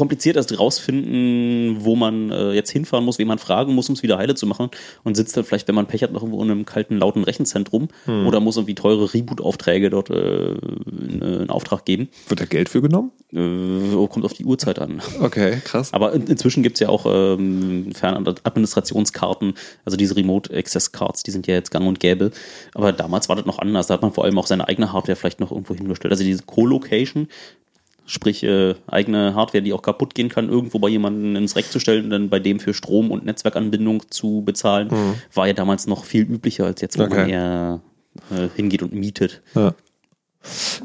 kompliziert erst rausfinden, wo man äh, jetzt hinfahren muss, wen man fragen muss, um es wieder heile zu machen und sitzt dann vielleicht, wenn man Pech hat, noch irgendwo in einem kalten, lauten Rechenzentrum Hm. oder muss irgendwie teure Reboot-Aufträge dort äh, in, äh, in Auftrag geben. Wird da Geld für genommen? Äh, kommt auf die Uhrzeit an. Okay, krass. Aber in, inzwischen gibt es ja auch ähm, Fernadministrationskarten, also diese Remote Access Cards, die sind ja jetzt gang und gäbe. Aber damals war das noch anders. Da hat man vor allem auch seine eigene Hardware vielleicht noch irgendwo hingestellt. Also diese Co-Location, sprich äh, eigene Hardware, die auch kaputt gehen kann, irgendwo bei jemandem ins Reck zu stellen und dann bei dem für Strom- und Netzwerkanbindung zu bezahlen, war ja damals noch viel üblicher als jetzt, wo man Okay. eher äh, hingeht und mietet. Ja.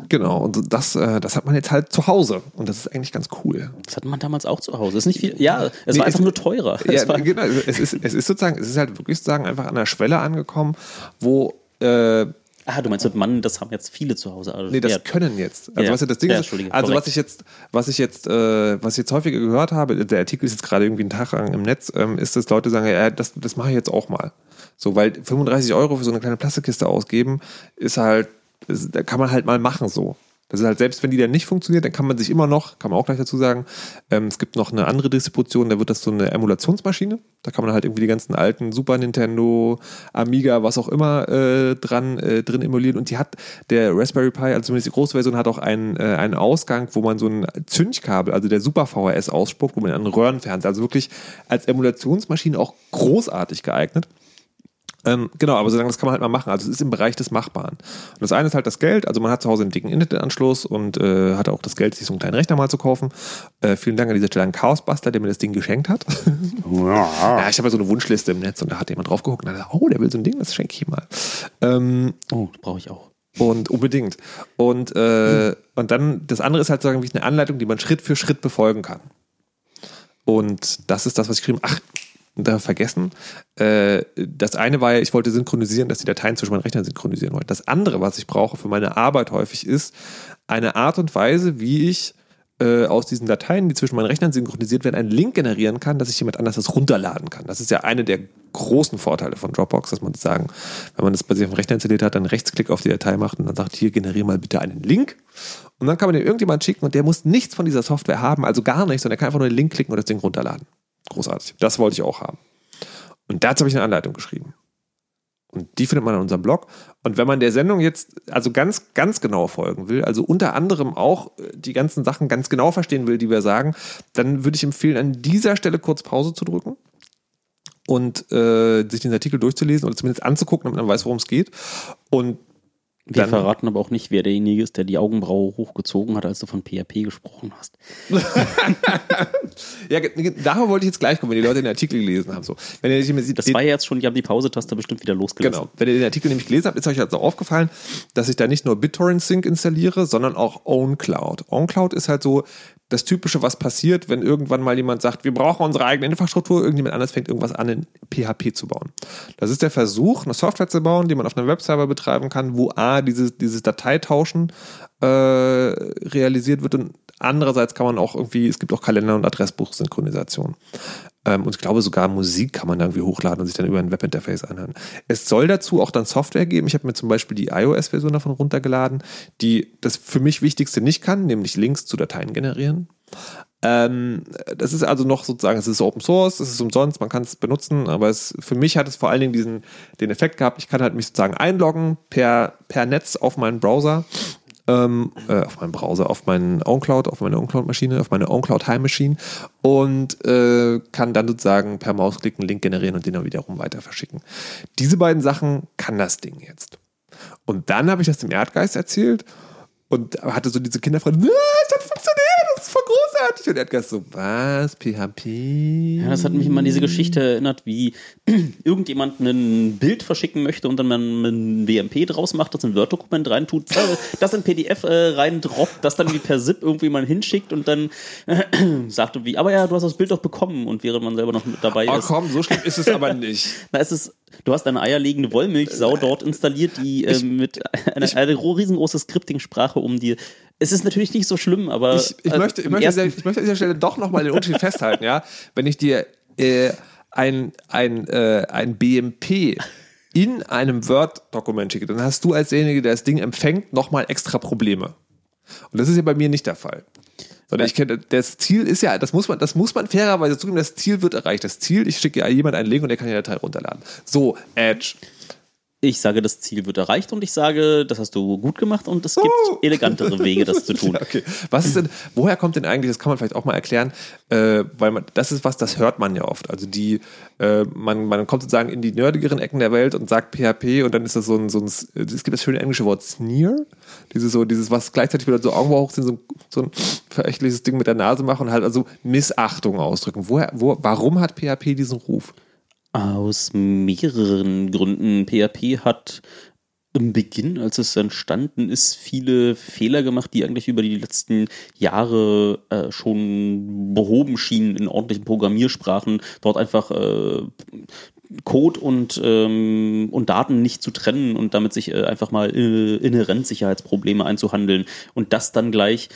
Genau, und das, äh, das hat man jetzt halt zu Hause. Und das ist eigentlich ganz cool. Das hatte man damals auch zu Hause. Ist nicht viel, ja, es Nee, war einfach es- nur teurer. Ja, es war, genau. Es ist, es ist sozusagen, es ist halt wirklich sozusagen einfach an der Schwelle angekommen, wo äh, ah, du meinst mit Mann, das haben jetzt viele zu Hause. Also, Nee, das ja, können jetzt. Also Ja. was ja das Ding Ja, ist, also was ich jetzt, was ich jetzt, äh, was ich jetzt häufiger gehört habe, der Artikel ist jetzt gerade irgendwie einen Tag lang im Netz, ähm, ist, dass Leute sagen, ja, das, das mache ich jetzt auch mal. So, weil 35 Euro für so eine kleine Plastikkiste ausgeben, ist halt, ist, da kann man halt mal machen so. Das ist halt, selbst wenn die dann nicht funktioniert, dann kann man sich immer noch, kann man auch gleich dazu sagen, ähm, es gibt noch eine andere Distribution, da wird das so eine Emulationsmaschine. Da kann man halt irgendwie die ganzen alten Super Nintendo, Amiga, was auch immer äh, dran äh, drin emulieren. Und die hat, der Raspberry Pi, also zumindest die große Version, hat auch einen, äh, einen Ausgang, wo man so ein Zündkabel, also der Super VHS ausspuckt, wo man einen Röhrenfernseher, also wirklich als Emulationsmaschine auch großartig geeignet. Ähm, genau, aber solange das kann man halt mal machen. Also es ist im Bereich des Machbaren. Und das eine ist halt das Geld. Also man hat zu Hause einen dicken Internetanschluss und äh, hat auch das Geld, sich so einen kleinen Rechner mal zu kaufen. Äh, vielen Dank an dieser Stelle an Chaosbuster, der mir das Ding geschenkt hat. ja, ich habe ja so eine Wunschliste im Netz und da hat jemand drauf geguckt und hat gesagt, oh, der will so ein Ding, das schenke ich ihm mal. Ähm, Oh, brauche ich auch. und unbedingt. Und, äh, und dann, das andere ist halt sagen, wie eine Anleitung, die man Schritt für Schritt befolgen kann. Und das ist das, was ich geschrieben Ach, da vergessen. Äh, das eine war ja, ich wollte synchronisieren, dass die Dateien zwischen meinen Rechnern synchronisieren wollen. Das andere, was ich brauche für meine Arbeit häufig, ist eine Art und Weise, wie ich äh, aus diesen Dateien, die zwischen meinen Rechnern synchronisiert werden, einen Link generieren kann, dass ich jemand anders das runterladen kann. Das ist ja eine der großen Vorteile von Dropbox, dass man das sagen, wenn man das bei sich auf dem Rechner installiert hat, dann Rechtsklick auf die Datei macht und dann sagt, hier generiere mal bitte einen Link. Und dann kann man den irgendjemand schicken und der muss nichts von dieser Software haben, also gar nichts, sondern er kann einfach nur den Link klicken und das Ding runterladen. Großartig. Das wollte ich auch haben. Und dazu habe ich eine Anleitung geschrieben. Und die findet man an unserem Blog. Und wenn man der Sendung jetzt also ganz, ganz genau folgen will, also unter anderem auch äh, die ganzen Sachen ganz genau verstehen will, die wir sagen, dann würde ich empfehlen, an dieser Stelle kurz Pause zu drücken und äh, sich den Artikel durchzulesen oder zumindest anzugucken, damit man weiß, worum es geht. Und Wir Dann- verraten aber auch nicht, wer derjenige ist, der die Augenbraue hochgezogen hat, als du von PHP gesprochen hast. ja, darauf wollte ich jetzt gleich kommen, wenn die Leute den Artikel gelesen haben. So, wenn ihr nicht Das war ja jetzt schon, die haben die Pause-Taste bestimmt wieder losgelassen. Genau. Wenn ihr den Artikel nämlich gelesen habt, ist euch also aufgefallen, dass ich da nicht nur BitTorrent Sync installiere, sondern auch OwnCloud. OwnCloud ist halt so das Typische, was passiert, wenn irgendwann mal jemand sagt, wir brauchen unsere eigene Infrastruktur, irgendjemand anders fängt irgendwas an, in PHP zu bauen. Das ist der Versuch, eine Software zu bauen, die man auf einem Webserver betreiben kann, wo A, dieses, dieses Dateitauschen äh, realisiert wird und andererseits kann man auch irgendwie, es gibt auch Kalender- und Adressbuchsynchronisation. Ähm, und ich glaube, sogar Musik kann man irgendwie hochladen und sich dann über ein Webinterface anhören. Es soll dazu auch dann Software geben. Ich habe mir zum Beispiel die iOS-Version davon runtergeladen, die das für mich Wichtigste nicht kann, nämlich Links zu Dateien generieren. Ähm, das ist also noch sozusagen, es ist Open Source, es ist umsonst, man kann es benutzen, aber es, für mich hat es vor allen Dingen diesen, den Effekt gehabt, ich kann halt mich sozusagen einloggen per, per Netz auf meinen Browser, ähm, äh, auf meinen Browser, auf meinen OwnCloud, auf meine OwnCloud-Maschine, auf meine OwnCloud High Machine und äh, kann dann sozusagen per Mausklick einen Link generieren und den dann wiederum weiter verschicken. Diese beiden Sachen kann das Ding jetzt. Und dann habe ich das dem Erdgeist erzählt und hatte so diese Kinderfrage, "Ah, es hat funktioniert, das ist voll großartig. Und Erdgeist so, was, PHP? Ja, das hat mich immer an diese Geschichte erinnert, wie irgendjemand ein Bild verschicken möchte und dann man ein WMP draus macht, das in ein Word-Dokument reintut, äh, das in PDF äh, reindroppt, das dann wie per ZIP irgendwie mal hinschickt und dann äh, sagt irgendwie, aber ja, du hast das Bild doch bekommen und während man selber noch mit dabei Oh ist. komm, so schlimm ist es aber nicht. Na, es ist, du hast eine eierlegende Wollmilchsau dort installiert, die äh, mit einer, eine riesengroße Scripting-Sprache um dir. Es ist natürlich nicht so schlimm, aber ich, ich, äh, möchte, ich, möchte, ersten- ich möchte an dieser Stelle doch nochmal den Unterschied festhalten, ja. Wenn ich dir äh, ein, ein, äh, ein BMP in einem Word-Dokument schicke, dann hast du als derjenige, der das Ding empfängt, nochmal extra Probleme. Und das ist ja bei mir nicht der Fall. Sondern ich kenne, das Ziel ist ja, das muss man, das muss man fairerweise zugeben, das Ziel wird erreicht. Das Ziel, ich schicke ja jemand einen Link und der kann die Datei runterladen. So, Edge. Ich sage, das Ziel wird erreicht und ich sage, das hast du gut gemacht und es gibt Oh. elegantere Wege, das zu tun. Ja, okay. Was ist denn, woher kommt denn eigentlich, das kann man vielleicht auch mal erklären, äh, weil man, das ist was, das hört man ja oft. Also die, äh, man, man kommt sozusagen in die nerdigeren Ecken der Welt und sagt PHP und dann ist das so ein, so ein es gibt das schöne englische Wort Sneer, dieses so, dieses, was gleichzeitig wieder so Augenbrauen hoch sind, so, ein- so ein verächtliches Ding mit der Nase machen und halt also Missachtung ausdrücken. Woher, wo, warum hat PHP diesen Ruf? Aus mehreren Gründen. PHP hat im Beginn, als es entstanden ist, viele Fehler gemacht, die eigentlich über die letzten Jahre äh, schon behoben schienen in ordentlichen Programmiersprachen. Dort einfach äh, Code und, ähm, und Daten nicht zu trennen und damit sich äh, einfach mal äh, inhärent Sicherheitsprobleme einzuhandeln und das dann gleich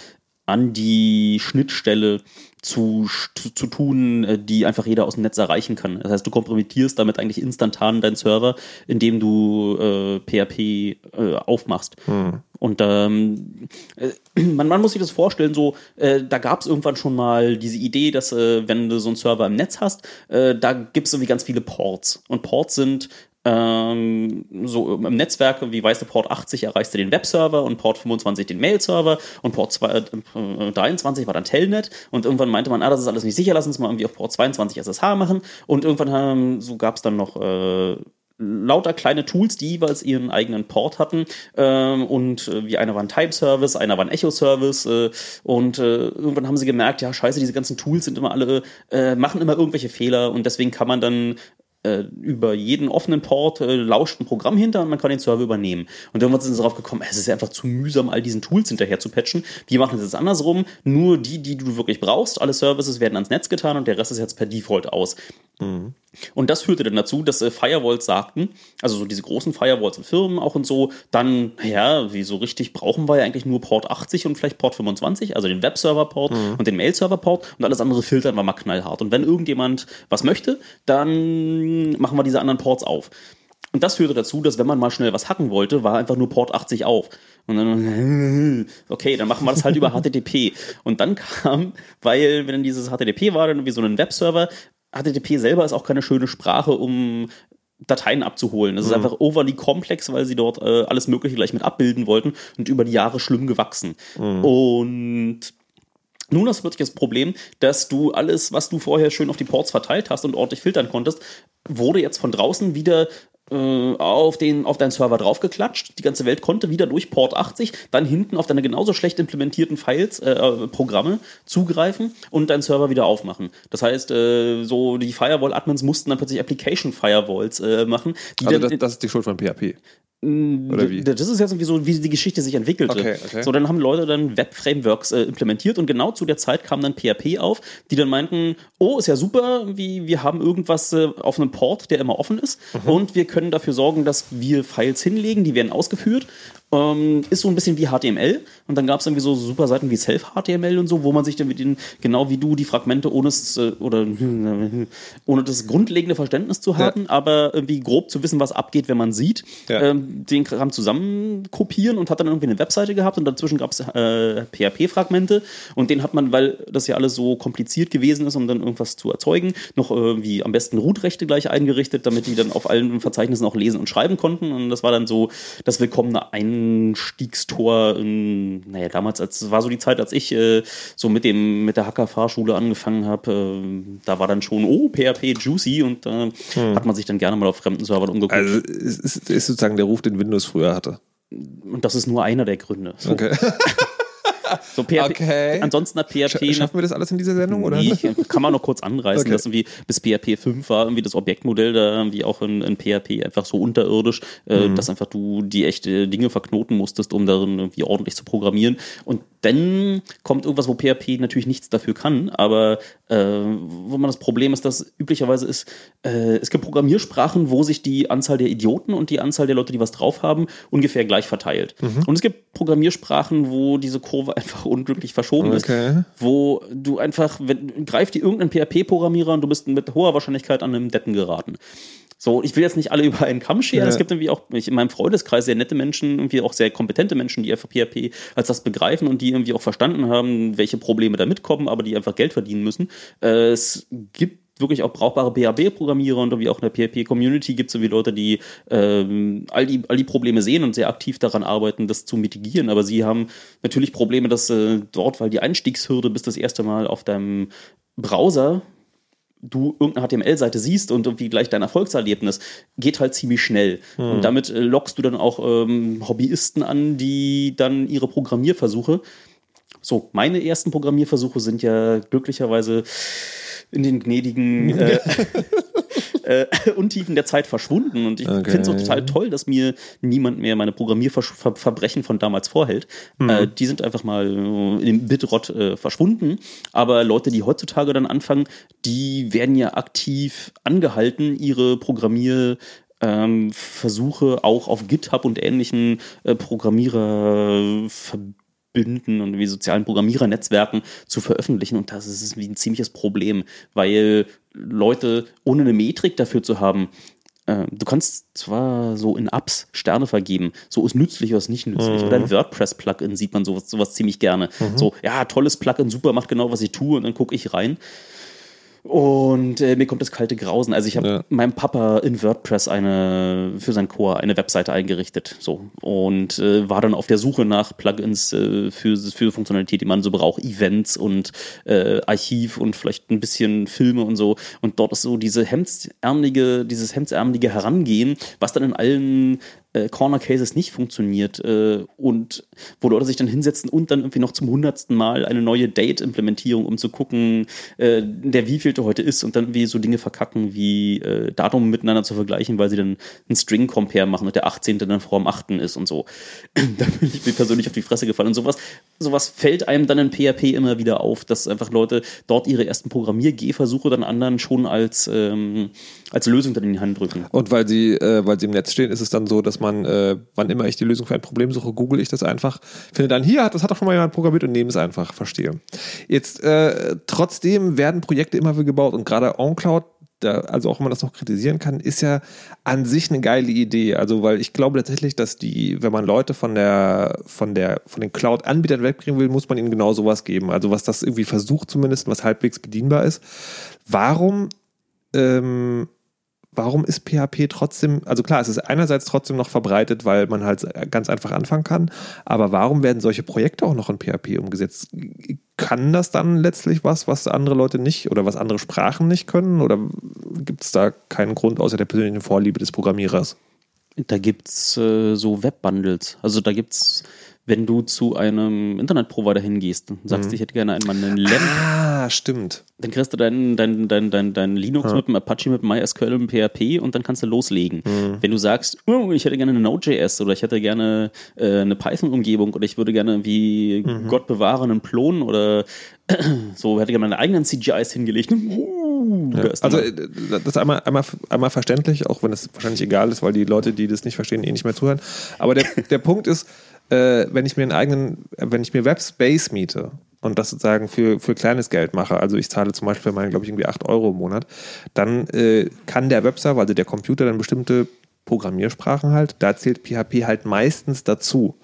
an die Schnittstelle zu, zu, zu tun, äh, die einfach jeder aus dem Netz erreichen kann. Das heißt, du kompromittierst damit eigentlich instantan deinen Server, indem du äh, PHP äh, aufmachst. Und ähm, äh, man, man muss sich das vorstellen, so, äh, da gab es irgendwann schon mal diese Idee, dass äh, wenn du so einen Server im Netz hast, äh, da gibt es irgendwie ganz viele Ports. Und Ports sind ähm, so im Netzwerk, wie weißt du, Port 80 erreichst du den Webserver und Port 25 den Mail-Server und Port 2, äh, 23 war dann Telnet und irgendwann meinte man, ah, das ist alles nicht sicher, lass uns mal irgendwie auf Port 22 SSH machen und irgendwann haben, so gab es dann noch äh, lauter kleine Tools, die jeweils ihren eigenen Port hatten. Ähm, und äh, wie einer war ein Type-Service, einer war ein Echo-Service. Äh, und äh, irgendwann haben sie gemerkt, ja, scheiße, diese ganzen Tools sind immer alle, äh, machen immer irgendwelche Fehler und deswegen kann man dann äh, über jeden offenen Port äh, lauscht ein Programm hinter und man kann den Server übernehmen. Und irgendwann sind sie darauf gekommen, es ist einfach zu mühsam, all diesen Tools hinterher zu patchen. Wir machen es jetzt andersrum. Nur die, die du wirklich brauchst, alle Services werden ans Netz getan und der Rest ist jetzt per Default aus. Mhm. Und das führte dann dazu, dass äh, Firewalls sagten, also so diese großen Firewalls in Firmen auch und so, dann, ja, wie so richtig brauchen wir ja eigentlich nur Port 80 und vielleicht Port 25, also den Webserver-Port mhm. und den Mail-Server-Port und alles andere filtern wir mal knallhart. Und wenn irgendjemand was möchte, dann machen wir diese anderen Ports auf. Und das führte dazu, dass wenn man mal schnell was hacken wollte, war einfach nur Port 80 auf. Und dann, okay, dann machen wir das halt über HTTP. Und dann kam, weil, wenn dann dieses HTTP war, dann wie so ein Webserver, HTTP selber ist auch keine schöne Sprache, um Dateien abzuholen. Das ist mhm. einfach overly komplex, weil sie dort äh, alles Mögliche gleich mit abbilden wollten und über die Jahre schlimm gewachsen. Mhm. Und nun hast du plötzlich das Problem, dass du alles, was du vorher schön auf die Ports verteilt hast und ordentlich filtern konntest, wurde jetzt von draußen wieder auf, den, auf deinen Server draufgeklatscht. Die ganze Welt konnte wieder durch Port 80 dann hinten auf deine genauso schlecht implementierten Files, äh, äh, Programme zugreifen und deinen Server wieder aufmachen. Das heißt, äh, so die Firewall-Admins mussten dann plötzlich Application-Firewalls äh, machen. also das, das, ist die Schuld von PHP. Oder wie? Das ist jetzt irgendwie so, wie die Geschichte sich entwickelte. Okay, okay. So, dann haben Leute dann Web-Frameworks äh, implementiert und genau zu der Zeit kam dann PHP auf, die dann meinten, oh, ist ja super, wie, wir haben irgendwas äh, auf einem Port, der immer offen ist mhm. und wir können dafür sorgen, dass wir Files hinlegen, die werden ausgeführt ähm, ist so ein bisschen wie HTML. Und dann gab es irgendwie so super Seiten wie Self-HTML und so, wo man sich dann mit den, genau wie du, die Fragmente ohne, äh, oder, ohne das grundlegende Verständnis zu haben, ja. aber irgendwie grob zu wissen, was abgeht, wenn man sieht, ja. ähm, den Kram zusammen kopieren und hat dann irgendwie eine Webseite gehabt und dazwischen gab es äh, PHP-Fragmente und den hat man, weil das ja alles so kompliziert gewesen ist, um dann irgendwas zu erzeugen, noch irgendwie am besten Root-Rechte gleich eingerichtet, damit die dann auf allen Verzeichnissen auch lesen und schreiben konnten. Und das war dann so das willkommene Ein Einstiegstor, in, naja, damals, als war so die Zeit, als ich äh, so mit dem, mit der Hacker-Fahrschule angefangen habe, äh, da war dann schon, oh, PHP Juicy und da äh, hm. hat man sich dann gerne mal auf fremden Servern umgeguckt. Also ist, ist, sozusagen der Ruf, den Windows früher hatte. Und das ist nur einer der Gründe. So. Okay. So PHP, okay. Ansonsten hat PHP. Schaffen wir das alles in dieser Sendung, oder? Nee, kann man noch kurz anreißen, okay. dass irgendwie bis PHP 5 war irgendwie das Objektmodell da irgendwie auch in, in PHP einfach so unterirdisch, äh, mhm. dass einfach du die echte Dinge verknoten musstest, um darin irgendwie ordentlich zu programmieren. Und dann kommt irgendwas, wo PHP natürlich nichts dafür kann, aber äh, wo man das Problem ist, dass üblicherweise ist, äh, es gibt Programmiersprachen, wo sich die Anzahl der Idioten und die Anzahl der Leute, die was drauf haben, ungefähr gleich verteilt. Mhm. Und es gibt Programmiersprachen, wo diese Kurve einfach unglücklich verschoben okay. ist, wo du einfach, wenn, greift dir irgendein PHP-Programmierer und du bist mit hoher Wahrscheinlichkeit an einem Detten geraten. So, ich will jetzt nicht alle über einen Kamm scheren. Ja. Es gibt irgendwie auch ich, in meinem Freundeskreis sehr nette Menschen, irgendwie auch sehr kompetente Menschen, die einfach PHP als das begreifen und die irgendwie auch verstanden haben, welche Probleme da mitkommen, aber die einfach Geld verdienen müssen. Äh, es gibt wirklich auch brauchbare PHP-Programmierer und irgendwie auch in der PHP-Community gibt es so wie Leute, die ähm, all, die all die Probleme sehen und sehr aktiv daran arbeiten, das zu mitigieren. Aber sie haben natürlich Probleme, dass äh, dort, weil die Einstiegshürde bis das erste Mal auf deinem Browser du irgendeine HTML-Seite siehst und irgendwie gleich dein Erfolgserlebnis, geht halt ziemlich schnell. Mhm. Und damit äh, lockst du dann auch ähm, Hobbyisten an, die dann ihre Programmierversuche. So, meine ersten Programmierversuche sind ja glücklicherweise in den gnädigen äh, äh, Untiefen der Zeit verschwunden. Und ich okay. finde es so total toll, dass mir niemand mehr meine Programmierverbrechen von damals vorhält. Mhm. Äh, die sind einfach mal im Bitrott äh, verschwunden. Aber Leute, die heutzutage dann anfangen, die werden ja aktiv angehalten, ihre Programmier ähm, Versuche auch auf GitHub und ähnlichen äh, Programmierer Bünden und wie sozialen Programmierernetzwerken zu veröffentlichen. Und das ist wie ein ziemliches Problem, weil Leute ohne eine Metrik dafür zu haben, äh, du kannst zwar so in Apps Sterne vergeben, so ist nützlich, was nicht nützlich. Mhm. Oder ein WordPress-Plugin sieht man sowas, sowas ziemlich gerne. So, ja, tolles Plugin, super, macht genau, was ich tue und dann gucke ich rein. Und äh, mir kommt das kalte Grausen. Also ich habe Ja. meinem Papa in WordPress eine für sein Chor eine Webseite eingerichtet. So und äh, war dann auf der Suche nach Plugins äh, für, für Funktionalität, die man so braucht, Events und äh, Archiv und vielleicht ein bisschen Filme und so. Und dort ist so diese hemdsärmelige, dieses hemdsärmelige Herangehen, was dann in allen äh, Corner Cases nicht funktioniert äh, und wo Leute sich dann hinsetzen und dann irgendwie noch zum hundertsten Mal eine neue Date-Implementierung, um zu gucken, äh, der wievielte heute ist und dann irgendwie so Dinge verkacken wie äh, Datum miteinander zu vergleichen, weil sie dann einen String-Compare machen und der 18. dann vor dem 8. ist und so. da bin ich mir persönlich auf die Fresse gefallen und sowas, sowas fällt einem dann in PHP immer wieder auf, dass einfach Leute dort ihre ersten Programmier-Gehversuche dann anderen schon als, ähm, als Lösung dann in die Hand drücken. Und weil sie, äh, weil sie im Netz stehen, ist es dann so, dass man, äh, wann immer ich die Lösung für ein Problem suche, google ich das einfach, finde dann hier, das hat doch schon mal jemand programmiert und nehme es einfach, verstehe. Jetzt äh, trotzdem werden Projekte immer wieder gebaut und gerade OnCloud, da, also auch wenn man das noch kritisieren kann, ist ja an sich eine geile Idee. Also, weil ich glaube tatsächlich, dass die, wenn man Leute von der, von der, von den Cloud-Anbietern wegbringen will, muss man ihnen genau sowas geben. Also, was das irgendwie versucht zumindest, was halbwegs bedienbar ist. Warum ähm, warum ist PHP trotzdem, also klar, es ist einerseits trotzdem noch verbreitet, weil man halt ganz einfach anfangen kann, aber warum werden solche Projekte auch noch in PHP umgesetzt? Kann das dann letztlich was, was andere Leute nicht oder was andere Sprachen nicht können? Oder gibt es da keinen Grund außer der persönlichen Vorliebe des Programmierers? Da gibt's äh, so Webbundles. Also da gibt's, wenn du zu einem Internetprovider hingehst und sagst, ich hätte gerne einmal einen LAMP, Ah, stimmt. dann kriegst du dein, dein, dein, dein, dein Linux mit dem Apache, mit MySQL und PHP und dann kannst du loslegen. Wenn du sagst, oh, ich hätte gerne eine Node.js oder ich hätte gerne äh, eine Python-Umgebung oder ich würde gerne wie Gott bewahre einen Plon oder so, hätte gerne meine eigenen CGIs hingelegt. Uh, da dann Also äh, das ist einmal, einmal, einmal verständlich, auch wenn es wahrscheinlich egal ist, weil die Leute, die das nicht verstehen, eh nicht mehr zuhören. Aber der, der Punkt ist, äh, wenn ich mir einen eigenen, wenn ich mir Webspace miete und das sozusagen für, für kleines Geld mache, also ich zahle zum Beispiel mal, glaube ich, irgendwie 8 Euro im Monat, dann äh, kann der Webserver, also der Computer, dann bestimmte Programmiersprachen halt, da zählt PHP halt meistens dazu.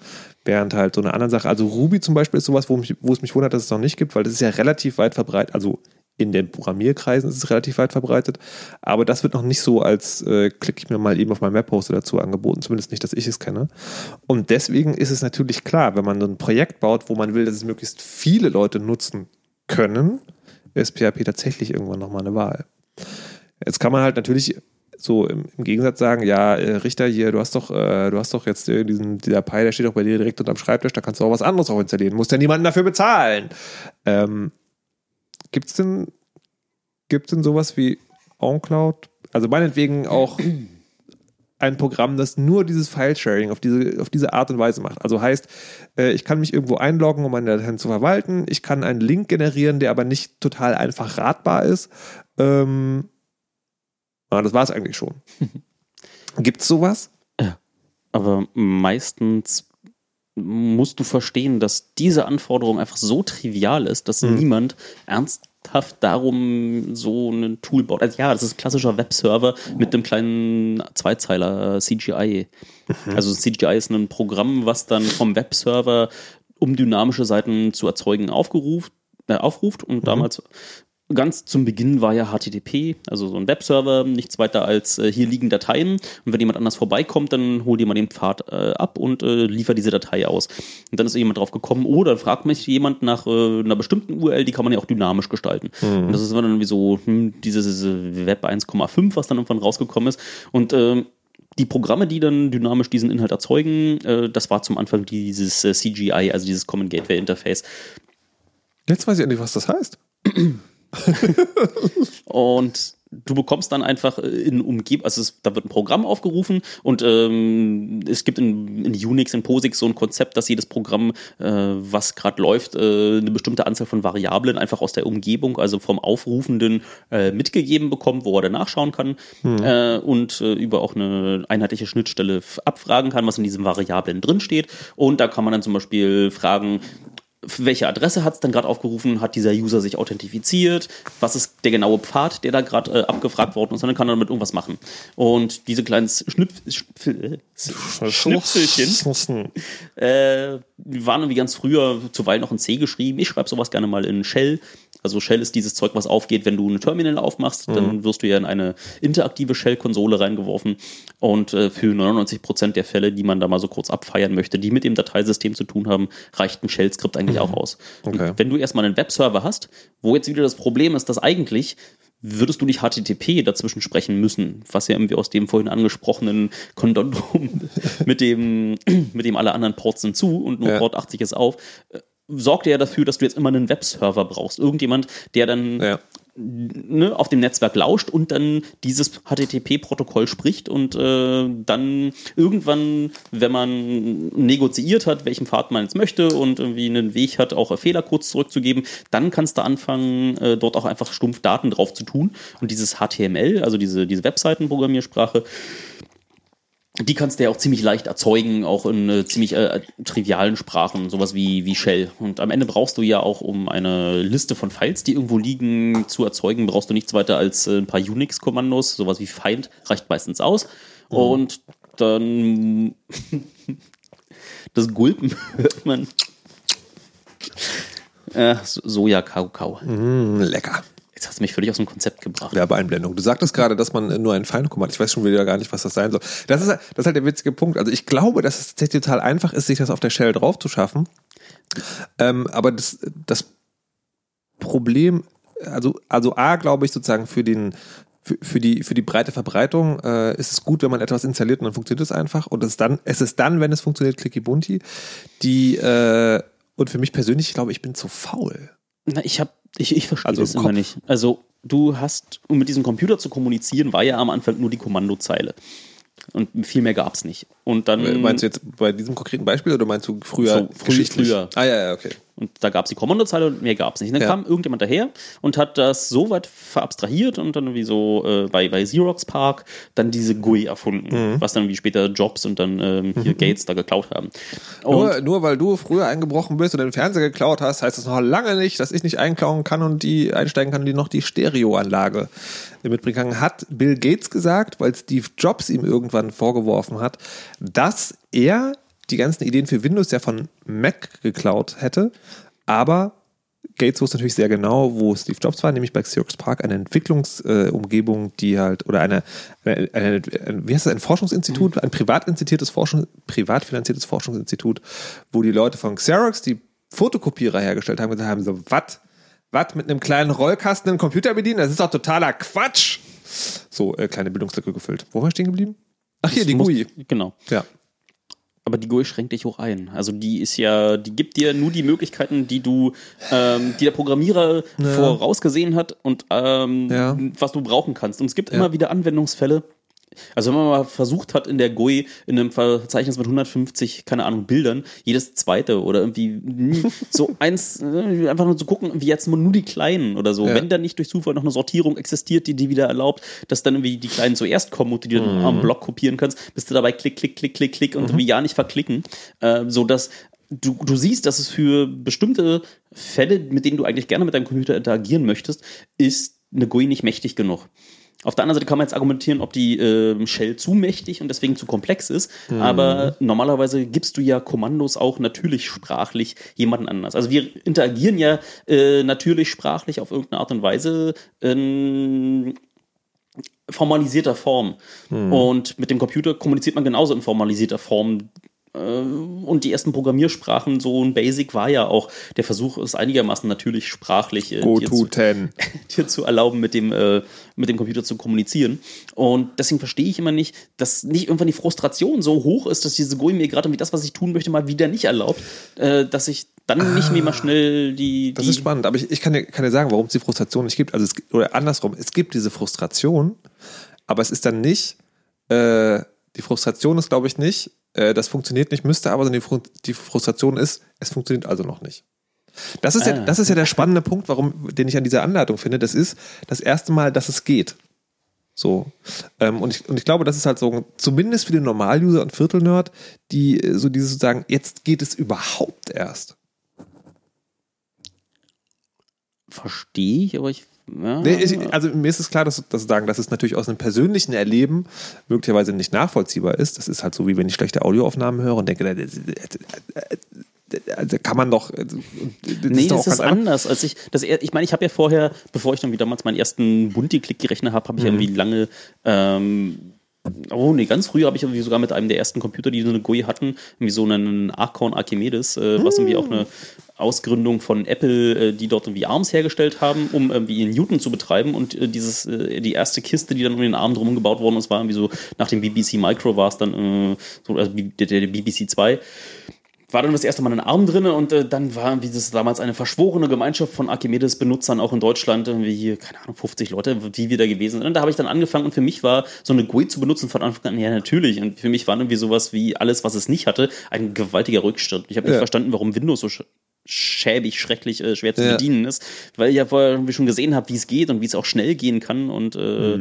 Während halt so eine andere Sache, also Ruby zum Beispiel ist sowas, wo, mich, wo es mich wundert, dass es noch nicht gibt, weil das ist ja relativ weit verbreitet, also in den Programmierkreisen ist es relativ weit verbreitet, aber das wird noch nicht so als äh, klicke ich mir mal eben auf meinem Webposter dazu angeboten, zumindest nicht, dass ich es kenne. Und deswegen ist es natürlich klar, wenn man so ein Projekt baut, wo man will, dass es möglichst viele Leute nutzen können, ist PHP tatsächlich irgendwann nochmal eine Wahl. Jetzt kann man halt natürlich so im, im Gegensatz sagen, ja, äh, Richter hier, du hast doch, äh, du hast doch jetzt äh, diesen, dieser Pi, der steht doch bei dir direkt unterm Schreibtisch, da kannst du auch was anderes auch installieren, musst ja niemanden dafür bezahlen. Ähm, gibt's denn, gibt's denn sowas wie OnCloud? Also meinetwegen auch ein Programm, das nur dieses File-Sharing auf diese, auf diese Art und Weise macht. Also heißt, äh, ich kann mich irgendwo einloggen, um meine Dateien zu verwalten. Ich kann einen Link generieren, der aber nicht total einfach ratbar ist. Ähm, ah, das war es eigentlich schon. Gibt es sowas? Aber meistens musst du verstehen, dass diese Anforderung einfach so trivial ist, dass niemand ernsthaft darum so ein Tool baut. Also ja, das ist ein klassischer Webserver mit einem kleinen Zweizeiler äh, CGI. Also CGI ist ein Programm, was dann vom Webserver, um dynamische Seiten zu erzeugen, aufgerufen, äh, aufruft und damals Ganz zum Beginn war ja HTTP, also so ein Webserver, nichts weiter als äh, hier liegen Dateien. Und wenn jemand anders vorbeikommt, dann hol dir mal den Pfad äh, ab und äh, liefert diese Datei aus. Und dann ist jemand drauf gekommen, oh, dann fragt mich jemand nach äh, einer bestimmten URL, die kann man ja auch dynamisch gestalten. Und das ist dann irgendwie so hm, dieses äh, Web 1,5, was dann irgendwann rausgekommen ist. Und ähm, die Programme, die dann dynamisch diesen Inhalt erzeugen, äh, das war zum Anfang dieses äh, CGI, also dieses Common Gateway Interface. Jetzt weiß ich endlich, was das heißt. Und du bekommst dann einfach äh, in Umgebung, also es, da wird ein Programm aufgerufen und ähm, es gibt in, in Unix, in POSIX so ein Konzept, dass jedes Programm, äh, was gerade läuft, äh, eine bestimmte Anzahl von Variablen einfach aus der Umgebung, also vom Aufrufenden äh, mitgegeben bekommt, wo er dann nachschauen kann äh, und äh, über auch eine einheitliche Schnittstelle abfragen kann, was in diesen Variablen drinsteht. Und da kann man dann zum Beispiel fragen, welche Adresse hat es dann gerade aufgerufen, hat dieser User sich authentifiziert, was ist der genaue Pfad, der da gerade äh, abgefragt worden ist, und dann kann er damit irgendwas machen. Und diese kleinen Schnip Schnipfel, Schnipselchen äh, die waren irgendwie ganz früher zuweilen noch in C geschrieben. Ich schreibe sowas gerne mal in Shell. Also Shell ist dieses Zeug, was aufgeht, wenn du eine Terminal aufmachst, dann wirst du ja in eine interaktive Shell-Konsole reingeworfen. Und äh, für 99 Prozent der Fälle, die man da mal so kurz abfeiern möchte, die mit dem Dateisystem zu tun haben, reicht ein Shell-Skript eigentlich auch aus. Okay. Wenn du erstmal einen Webserver hast, wo jetzt wieder das Problem ist, dass eigentlich würdest du nicht HTTP dazwischen sprechen müssen, was ja irgendwie aus dem vorhin angesprochenen Kondondrum mit dem, mit dem alle anderen Ports sind zu und nur Ja. Port 80 ist auf, äh, sorgt ja dafür, dass du jetzt immer einen Webserver brauchst. Irgendjemand, der dann Ja. ne, auf dem Netzwerk lauscht und dann dieses HTTP-Protokoll spricht und äh, dann irgendwann, wenn man negoziiert hat, welchen Pfad man jetzt möchte und irgendwie einen Weg hat, auch Fehlercodes zurückzugeben, dann kannst du anfangen, äh, dort auch einfach stumpf Daten drauf zu tun. Und dieses HTML, also diese, diese Webseitenprogrammiersprache, die kannst du ja auch ziemlich leicht erzeugen, auch in äh, ziemlich äh, trivialen Sprachen, sowas wie, wie Shell. Und am Ende brauchst du ja auch, um eine Liste von Files, die irgendwo liegen, zu erzeugen, brauchst du nichts weiter als äh, ein paar Unix-Kommandos, sowas wie find reicht meistens aus. Und dann das Gulpen hört man. Äh, So- Soja-Kakao. Mm, lecker. Jetzt hast du mich völlig aus dem Konzept gebracht. Werbeeinblendung. Du sagtest gerade, dass man äh, nur einen Feinkommand, ich weiß schon wieder gar nicht, was das sein soll. Das ist, das ist halt der witzige Punkt. Also ich glaube, dass es tatsächlich total einfach ist, sich das auf der Shell drauf zu schaffen. Ähm, aber das, das Problem, also, also A, glaube ich sozusagen für den, für, die, für die breite Verbreitung äh, ist es gut, wenn man etwas installiert und dann funktioniert es einfach. Und es ist dann, es ist dann, wenn es funktioniert, Clicky Bunti. Die, äh, und für mich persönlich, ich glaube, ich bin zu faul. Na, ich hab, ich, ich verstehe Also das im immer nicht. Also, du hast, um mit diesem Computer zu kommunizieren, war ja am Anfang nur die Kommandozeile. Und viel mehr gab's nicht. Und dann. Meinst du jetzt bei diesem konkreten Beispiel oder meinst du früher? So, früh- früher. Ah, ja, ja, okay. Und da gab es die Kommandozeile und mehr gab es nicht. Und dann Ja. kam irgendjemand daher und hat das so weit verabstrahiert und dann irgendwie so äh, bei, bei Xerox Park dann diese GUI erfunden, Mhm. was dann wie später Jobs und dann ähm, hier Gates da geklaut haben. Und Nur, nur weil du früher eingebrochen bist und den Fernseher geklaut hast, heißt das noch lange nicht, dass ich nicht einklauen kann und die einsteigen kann die noch die Stereoanlage mitbringen kann. Hat Bill Gates gesagt, weil Steve Jobs ihm irgendwann vorgeworfen hat, dass er die ganzen Ideen für Windows ja von Mac geklaut hätte, aber Gates wusste natürlich sehr genau, wo Steve Jobs war, nämlich bei Xerox Park, eine Entwicklungsumgebung, äh, die halt, oder eine, eine, eine, ein- wie heißt das, ein Forschungsinstitut, ein privat Forschung, privat finanziertes Forschungsinstitut, wo die Leute von Xerox, die Fotokopierer hergestellt haben, gesagt haben, so, was, was, mit einem kleinen Rollkasten einen Computer bedienen? Das ist doch totaler Quatsch. So, äh, kleine Bildungslücke gefüllt. Wo war ich stehen geblieben? Ach hier, das die muss- GUI. Genau. Ja. Aber die GUI schränkt dich hoch ein. Also die ist ja, die gibt dir nur die Möglichkeiten, die du, ähm, die der Programmierer vorausgesehen hat und ähm, Ja. was du brauchen kannst. Und es gibt immer wieder Anwendungsfälle. Also wenn man mal versucht hat in der GUI in einem Verzeichnis mit 150, keine Ahnung, Bildern, jedes zweite oder irgendwie so eins, äh, einfach nur zu gucken, wie jetzt nur die kleinen oder so. Ja. Wenn dann nicht durch Zufall noch eine Sortierung existiert, die die wieder erlaubt, dass dann irgendwie die kleinen zuerst kommen und du die dann am Block kopieren kannst, bist du dabei klick, klick, klick, klick, klick und irgendwie ja nicht verklicken, äh, so dass du, du siehst, dass es für bestimmte Fälle, mit denen du eigentlich gerne mit deinem Computer interagieren möchtest, ist eine GUI nicht mächtig genug. Auf der anderen Seite kann man jetzt argumentieren, ob die ähm, Shell zu mächtig und deswegen zu komplex ist. Aber normalerweise gibst du ja Kommandos auch natürlich sprachlich jemanden anders. Also wir interagieren ja äh, natürlich sprachlich auf irgendeine Art und Weise in formalisierter Form. Und mit dem Computer kommuniziert man genauso in formalisierter Form. Äh, Und die ersten Programmiersprachen, so ein Basic war ja auch der Versuch, es einigermaßen natürlich sprachlich äh, dir zu- dir zu erlauben, mit dem, äh, mit dem Computer zu kommunizieren. Und deswegen verstehe ich immer nicht, dass nicht irgendwann die Frustration so hoch ist, dass diese GUI mir gerade das, was ich tun möchte, mal wieder nicht erlaubt, äh, dass ich dann nicht mehr mal schnell die. Das die ist spannend, aber ich, ich kann, dir, kann dir sagen, warum es die Frustration nicht gibt. Also es, oder andersrum, es gibt diese Frustration, aber es ist dann nicht, äh, die Frustration ist, glaube ich, nicht, äh, das funktioniert nicht, müsste aber, sondern die, Fru- die Frustration ist, es funktioniert also noch nicht. Das ist, ja, Ah. das ist ja der spannende Punkt, warum, den ich an dieser Anleitung finde. Das ist das erste Mal, dass es geht. So. Ähm, und, ich, und ich glaube, das ist halt so, zumindest für den Normal-User und Viertel-Nerd, die äh, so dieses sagen, jetzt geht es überhaupt erst. verstehe ich, aber ich. Ja, Nee, ich, also mir ist es klar, dass, dass sagen, dass es natürlich aus einem persönlichen Erleben möglicherweise nicht nachvollziehbar ist. Das ist halt so, wie wenn ich schlechte Audioaufnahmen höre und denke, da, kann man doch. Das nee, doch das ist anders. Als ich, das, ich meine, ich habe ja vorher, bevor ich dann wie damals meinen ersten Bunti-Klick gerechnet habe, habe ich irgendwie lange. Ähm, Oh nee, ganz früh habe ich irgendwie sogar mit einem der ersten Computer, die so eine GUI hatten, irgendwie so einen Archon Archimedes, äh, was irgendwie auch eine Ausgründung von Apple, äh, die dort irgendwie ARMS hergestellt haben, um irgendwie in Newton zu betreiben. Und äh, dieses, äh, die erste Kiste, die dann um den Arm drum gebaut worden ist, war irgendwie so, nach dem BBC Micro war es dann äh, so, also der, der BBC 2 war dann das erste Mal ein Arm drin und äh, dann war wie das damals eine verschworene Gemeinschaft von Archimedes-Benutzern auch in Deutschland, irgendwie hier, keine Ahnung, 50 Leute, die wieder gewesen sind. Und da habe ich dann angefangen und für mich war so eine GUI zu benutzen von Anfang an, ja natürlich. Und für mich war irgendwie sowas wie alles, was es nicht hatte, ein gewaltiger Rückschritt. Ich habe nicht Ja. verstanden, warum Windows so sch schäbig, schrecklich äh, schwer zu Ja. bedienen ist, weil ich ja vorher schon gesehen habe, wie es geht und wie es auch schnell gehen kann und äh,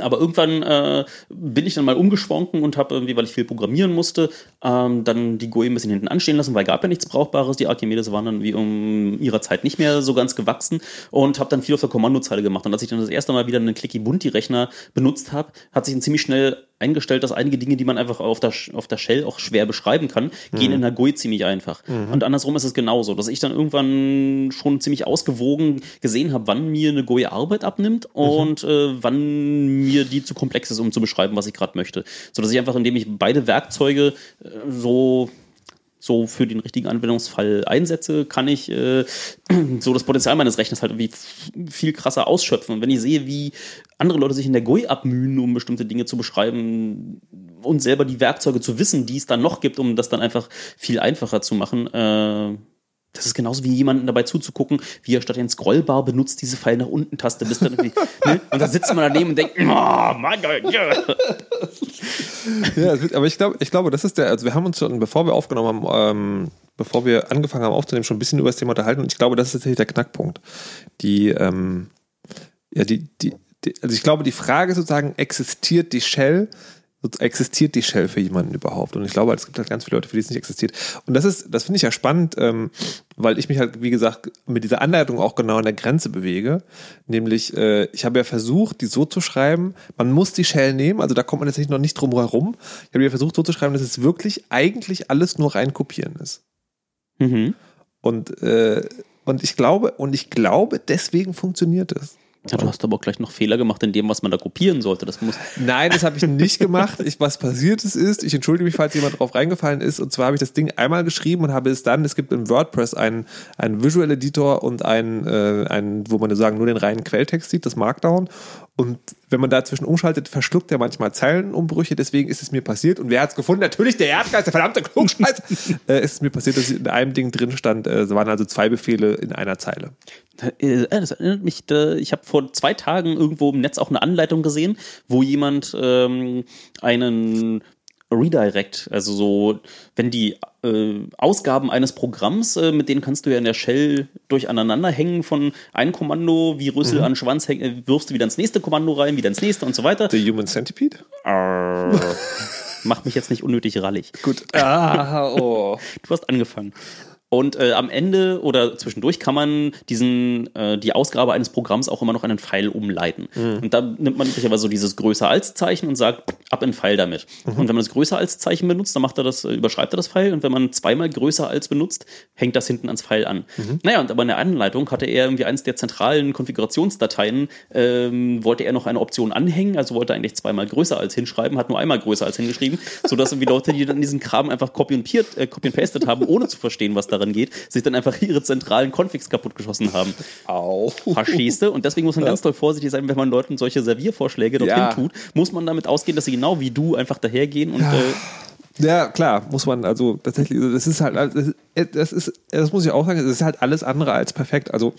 aber irgendwann äh, bin ich dann mal umgeschwanken und habe irgendwie, weil ich viel programmieren musste, ähm, dann die GUI ein bisschen hinten anstehen lassen, weil gab ja nichts Brauchbares. Die Archimedes waren dann wie um ihrer Zeit nicht mehr so ganz gewachsen und habe dann viel auf der Kommandozeile gemacht. Und als ich dann das erste Mal wieder einen Clicky Bunti Rechner benutzt habe, hat sich dann ziemlich schnell eingestellt, dass einige Dinge, die man einfach auf der, auf der Shell auch schwer beschreiben kann, gehen in der GUI ziemlich einfach. Und andersrum ist es genauso, dass ich dann irgendwann schon ziemlich ausgewogen gesehen habe, wann mir eine GUI Arbeit abnimmt und äh, wann mir die zu komplex ist, um zu beschreiben, was ich gerade möchte. So dass ich einfach, indem ich beide Werkzeuge äh, so so für den richtigen Anwendungsfall einsetze, kann ich äh, so das Potenzial meines Rechners halt irgendwie viel krasser ausschöpfen. Und wenn ich sehe, wie andere Leute sich in der GUI abmühen, um bestimmte Dinge zu beschreiben und selber die Werkzeuge zu wissen, die es dann noch gibt, um das dann einfach viel einfacher zu machen, äh, das ist genauso wie jemanden dabei zuzugucken, wie er statt den Scrollbar benutzt, diese Pfeil nach unten Taste, bis dann ne? Und da sitzt man daneben und denkt, oh mein Gott, ja. Ja, aber ich glaube, ich glaube, das ist der, also wir haben uns schon, bevor wir aufgenommen haben, ähm, bevor wir angefangen haben aufzunehmen, schon ein bisschen über das Thema unterhalten und ich glaube, das ist tatsächlich der Knackpunkt. Die, ähm, ja, die, die, die, also ich glaube, die Frage sozusagen, existiert die Shell, existiert die Shell für jemanden überhaupt? Und ich glaube, es gibt halt ganz viele Leute, für die es nicht existiert. Und das ist, das finde ich ja spannend, ähm, weil ich mich halt, wie gesagt, mit dieser Anleitung auch genau an der Grenze bewege. Nämlich, äh, ich habe ja versucht, die so zu schreiben, man muss die Shell nehmen, also da kommt man tatsächlich noch nicht drum herum. Ich habe ja versucht, so zu schreiben, dass es wirklich eigentlich alles nur rein kopieren ist. Mhm. Und, äh, und ich glaube, und ich glaube, deswegen funktioniert es. Ja, du hast aber auch gleich noch Fehler gemacht in dem, was man da kopieren sollte. Das muss. Nein, das habe ich nicht gemacht. Ich, was passiert ist, ist, ich entschuldige mich, falls jemand drauf reingefallen ist. Und zwar habe ich das Ding einmal geschrieben und habe es dann, es gibt im WordPress einen, einen Visual Editor und einen, äh, einen, wo man sagen, nur den reinen Quelltext sieht, das Markdown. Und wenn man dazwischen umschaltet, verschluckt er manchmal Zeilenumbrüche. Deswegen ist es mir passiert. Und wer hat es gefunden? Natürlich der Erdgeist, der verdammte Klugscheiß. äh, ist es mir passiert, dass in einem Ding drin stand, äh, es waren also zwei Befehle in einer Zeile. Äh, Das erinnert mich, ich habe vor zwei Tagen irgendwo im Netz auch eine Anleitung gesehen, wo jemand ähm, einen Redirect, also so, wenn die äh, Ausgaben eines Programms, äh, mit denen kannst du ja in der Shell durcheinander hängen von einem Kommando wie Rüssel an Schwanz, häng, äh, wirfst du wieder ins nächste Kommando rein, wieder ins nächste und so weiter. The Human Centipede? Arr. Macht mich jetzt nicht unnötig rallig. Gut. Ah, oh. Du hast angefangen. Und äh, am Ende oder zwischendurch kann man diesen, äh, die Ausgabe eines Programms auch immer noch in einen Pfeil umleiten. Und da nimmt man üblicherweise so dieses größer als Zeichen und sagt, ab in Pfeil damit. Und wenn man das größer als Zeichen benutzt, dann macht er das, äh, überschreibt er das Pfeil. Und wenn man zweimal größer als benutzt, hängt das hinten ans Pfeil an. Naja, und aber in der Anleitung hatte er irgendwie eins der zentralen Konfigurationsdateien, ähm, wollte er noch eine Option anhängen, also wollte er eigentlich zweimal größer als hinschreiben, hat nur einmal größer als hingeschrieben, sodass irgendwie Leute, die dann diesen Kram einfach copy und, äh, copy und pasted haben, ohne zu verstehen, was daran geht, sich dann einfach ihre zentralen Configs kaputtgeschossen haben. Au. Verstehst du? Und deswegen muss man ganz doll vorsichtig sein, wenn man Leuten solche Serviervorschläge dorthin Ja. tut, muss man damit ausgehen, dass sie genau wie du einfach dahergehen und äh, Ja, klar, muss man also tatsächlich, also das ist halt, das ist, das ist, das muss ich auch sagen, es ist halt alles andere als perfekt. Also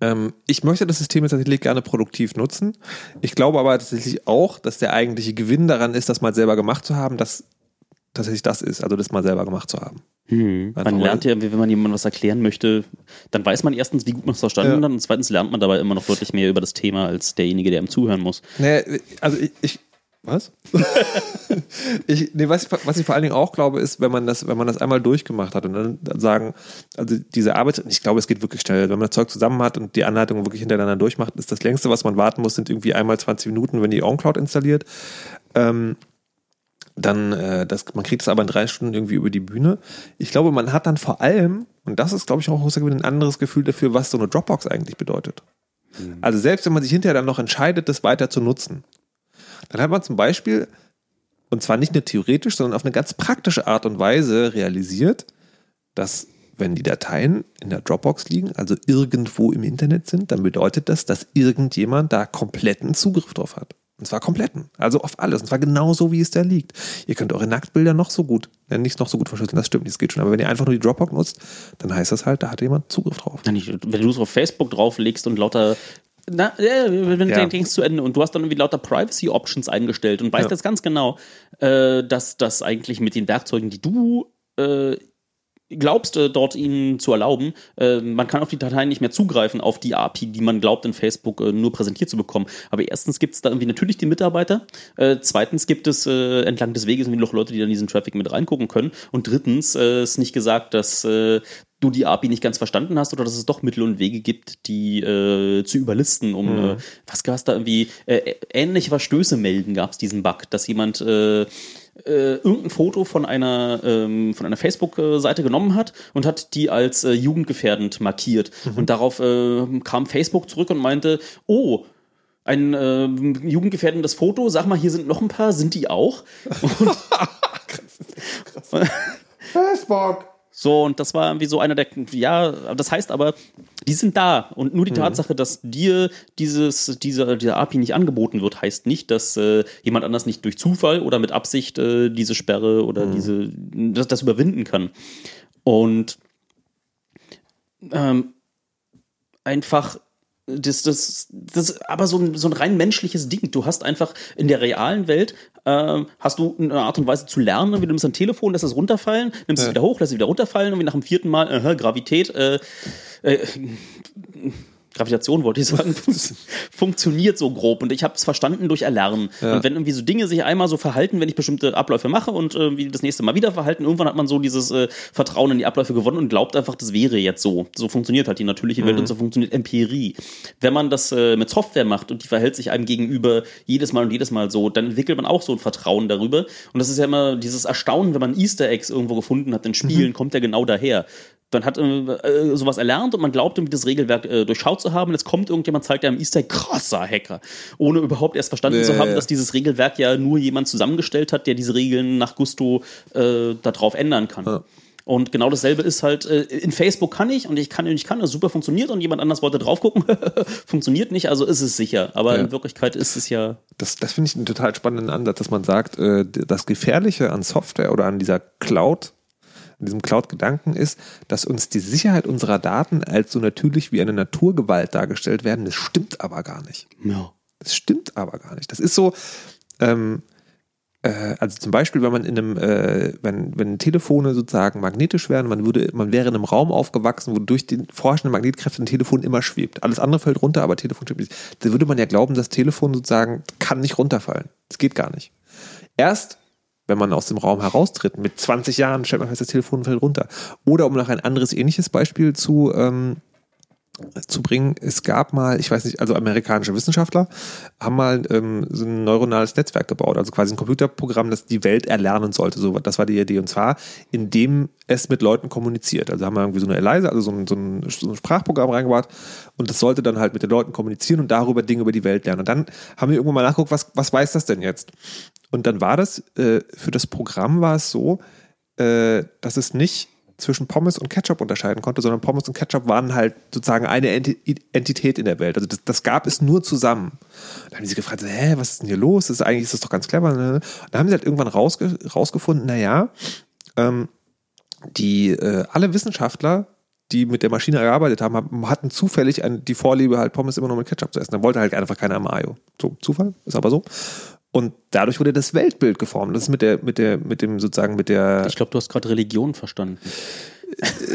ähm, ich möchte das System jetzt tatsächlich gerne produktiv nutzen. Ich glaube aber tatsächlich auch, dass der eigentliche Gewinn daran ist, das mal selber gemacht zu haben, dass tatsächlich das ist, also das mal selber gemacht zu haben. Einfach man lernt ja, wenn man jemandem was erklären möchte, dann weiß man erstens, wie gut man es verstanden Ja. hat und zweitens lernt man dabei immer noch deutlich mehr über das Thema als derjenige, der ihm zuhören muss. Nee, also ich, ich, Was? ich, nee, was, ich, was ich vor allen Dingen auch glaube, ist, wenn man das, wenn man das einmal durchgemacht hat und dann, dann sagen, also diese Arbeit, ich glaube, es geht wirklich schnell. Wenn man das Zeug zusammen hat und die Anleitungen wirklich hintereinander durchmacht, ist das längste, was man warten muss, sind irgendwie einmal 20 Minuten, wenn die OnCloud installiert. Ähm, dann, äh, das, man kriegt es aber in drei Stunden irgendwie über die Bühne. Ich glaube, man hat dann vor allem, und das ist, glaube ich, auch ein anderes Gefühl dafür, was so eine Dropbox eigentlich bedeutet. Also selbst wenn man sich hinterher dann noch entscheidet, das weiter zu nutzen, dann hat man zum Beispiel, und zwar nicht nur theoretisch, sondern auf eine ganz praktische Art und Weise realisiert, dass wenn die Dateien in der Dropbox liegen, also irgendwo im Internet sind, dann bedeutet das, dass irgendjemand da kompletten Zugriff drauf hat. Und zwar kompletten. Also auf alles. Und zwar genauso, wie es da liegt. Ihr könnt eure Nacktbilder noch so gut, ja, nicht noch so gut verschlüsseln, das stimmt nicht, das geht schon. Aber wenn ihr einfach nur die Dropbox nutzt, dann heißt das halt, da hat jemand Zugriff drauf. Wenn du es auf Facebook drauflegst und lauter. Na, ja, wenn Ja. du denkst zu Ende und du hast dann irgendwie lauter Privacy Options eingestellt und weißt Ja. jetzt ganz genau, äh, dass das eigentlich mit den Werkzeugen, die du äh, glaubst, äh, dort ihnen zu erlauben, äh, man kann auf die Dateien nicht mehr zugreifen, auf die API, die man glaubt, in Facebook äh, nur präsentiert zu bekommen. Aber erstens gibt es da irgendwie natürlich die Mitarbeiter, äh, zweitens gibt es äh, entlang des Weges irgendwie noch Leute, die dann diesen Traffic mit reingucken können und drittens äh, ist nicht gesagt, dass äh, du die API nicht ganz verstanden hast oder dass es doch Mittel und Wege gibt, die äh, zu überlisten, um äh, was gab es da irgendwie äh, ähnliche Verstöße melden, gab es diesen Bug, dass jemand äh, irgendein Foto von einer, ähm, von einer Facebook-Seite genommen hat und hat die als äh, jugendgefährdend markiert. Und darauf äh, kam Facebook zurück und meinte, oh, ein äh, jugendgefährdendes Foto, sag mal, hier sind noch ein paar, sind die auch? Facebook! So, und das war irgendwie so einer der, ja, das heißt aber, die sind da. Und nur die Tatsache, dass dir dieses, diese, diese API nicht angeboten wird, heißt nicht, dass äh, jemand anders nicht durch Zufall oder mit Absicht äh, diese Sperre oder diese, das, das überwinden kann. Und ähm, einfach das, das, das ist aber so ein, so ein rein menschliches Ding. Du hast einfach in der realen Welt ähm, hast du eine Art und Weise zu lernen, wie du nimmst ein Telefon, lässt es runterfallen, nimmst es wieder hoch, lässt es wieder runterfallen. Und wie nach dem vierten Mal, äh, Gravität, äh, äh, Gravitation wollte ich sagen, fun funktioniert so grob und ich habe es verstanden durch Erlernen. Und wenn irgendwie so Dinge sich einmal so verhalten, wenn ich bestimmte Abläufe mache und irgendwie das nächste Mal wieder verhalten, irgendwann hat man so dieses äh, Vertrauen in die Abläufe gewonnen und glaubt einfach, das wäre jetzt so. So funktioniert halt die natürliche Welt und so funktioniert Empirie. Wenn man das äh, mit Software macht und die verhält sich einem gegenüber jedes Mal und jedes Mal so, dann entwickelt man auch so ein Vertrauen darüber. Und das ist ja immer dieses Erstaunen, wenn man Easter Eggs irgendwo gefunden hat in Spielen, kommt ja genau daher. Man hat äh, äh, sowas erlernt und man glaubt, irgendwie das Regelwerk äh, durchschaut zu haben. Und jetzt kommt irgendjemand, zeigt einem Easter krasser Hacker. Ohne überhaupt erst verstanden Ja, zu haben, ja. dass dieses Regelwerk ja nur jemand zusammengestellt hat, der diese Regeln nach Gusto äh, darauf ändern kann. Und genau dasselbe ist halt, äh, in Facebook kann ich und ich kann und ich kann, das super funktioniert und jemand anders wollte drauf gucken, funktioniert nicht, also ist es sicher. Aber Ja. in Wirklichkeit ist es ja. Das, das finde ich einen total spannenden Ansatz, dass man sagt, äh, das Gefährliche an Software oder an dieser Cloud, an diesem Cloud-Gedanken ist, dass uns die Sicherheit unserer Daten als so natürlich wie eine Naturgewalt dargestellt werden. Das stimmt aber gar nicht. Ja. Das stimmt aber gar nicht. Das ist so, ähm, äh, also zum Beispiel, wenn man in einem, äh, wenn, wenn Telefone sozusagen magnetisch wären, man würde, man wäre in einem Raum aufgewachsen, wo durch die vorherrschenden Magnetkräfte ein Telefon immer schwebt. Alles andere fällt runter, aber Telefon schwebt nicht. Da würde man ja glauben, das Telefon sozusagen kann nicht runterfallen. Das geht gar nicht. Erst wenn man aus dem Raum heraustritt, mit 20 Jahren stellt man fest, das Telefon fällt runter. Oder um noch ein anderes ähnliches Beispiel zu, ähm, zu bringen, es gab mal, ich weiß nicht, also amerikanische Wissenschaftler haben mal ähm, so ein neuronales Netzwerk gebaut, also quasi ein Computerprogramm, das die Welt erlernen sollte. So, das war die Idee. Und zwar, indem es mit Leuten kommuniziert. Also haben wir irgendwie so eine ELISA, also so ein, so ein, so ein Sprachprogramm reingebaut und das sollte dann halt mit den Leuten kommunizieren und darüber Dinge über die Welt lernen. Und dann haben wir irgendwann mal nachgeguckt, was, was weiß das denn jetzt? Und dann war das, äh, für das Programm war es so, äh, dass es nicht zwischen Pommes und Ketchup unterscheiden konnte, sondern Pommes und Ketchup waren halt sozusagen eine Enti Entität in der Welt. Also das, das gab es nur zusammen. Da haben die sich gefragt, hä, was ist denn hier los? Das ist, eigentlich ist das doch ganz clever. Ne? Da haben sie halt irgendwann rausge rausgefunden, naja, ähm, die äh, alle Wissenschaftler, die mit der Maschine gearbeitet haben, haben- hatten zufällig die Vorliebe, halt Pommes immer nur mit Ketchup zu essen. Dann wollte halt einfach keiner Mayo. So, Zufall, ist aber so. Und dadurch wurde das Weltbild geformt. Das ist mit der, mit der, mit dem sozusagen mit der. Ich glaube, du hast gerade Religion verstanden.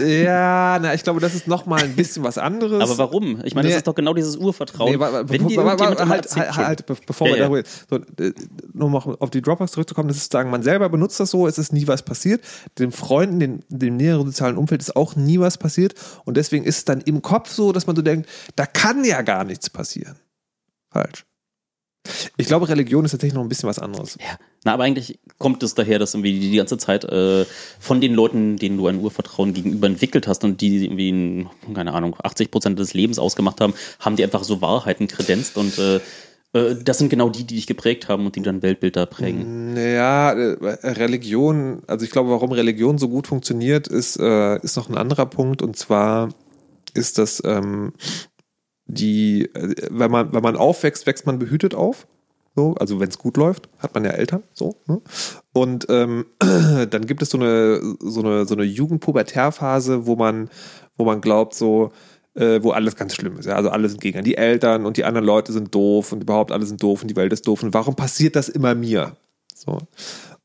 Ja, na, ich glaube, das ist noch mal ein bisschen was anderes. Aber warum? Ich meine, Nee. das ist doch genau dieses Urvertrauen. Nee, wa- wa- Wenn dir wa- wa- irgendjemand immer halt, halt, halt, be- bevor Ja, wir ja. darüber so, äh, nur mal auf die Dropbox zurückzukommen, das ist sagen, man selber benutzt das so, es ist nie was passiert. Den Freunden, den, dem näheren sozialen Umfeld ist auch nie was passiert. Und deswegen ist es dann im Kopf so, dass man so denkt, da kann ja gar nichts passieren. Falsch. Ich glaube, Religion ist tatsächlich noch ein bisschen was anderes. Ja, na, aber eigentlich kommt es daher, dass irgendwie die ganze Zeit äh, von den Leuten, denen du ein Urvertrauen gegenüber entwickelt hast und die irgendwie, in, keine Ahnung, 80 Prozent des Lebens ausgemacht haben, haben die einfach so Wahrheiten kredenzt und äh, äh, das sind genau die, die dich geprägt haben und die dein Weltbild da prägen. Naja, äh, Religion, also ich glaube, warum Religion so gut funktioniert, ist, äh, ist noch ein anderer Punkt und zwar ist das ähm, die, äh, wenn man, wenn man aufwächst, wächst man behütet auf. So, also wenn es gut läuft, hat man ja Eltern, so. Ne? Und ähm, dann gibt es so eine, so eine, so eine Jugendpubertärphase, wo man, wo man glaubt, so, äh, wo alles ganz schlimm ist. Ja? Also alle sind gegen die Eltern und die anderen Leute sind doof und überhaupt alle sind doof und die Welt ist doof. Und warum passiert das immer mir? So.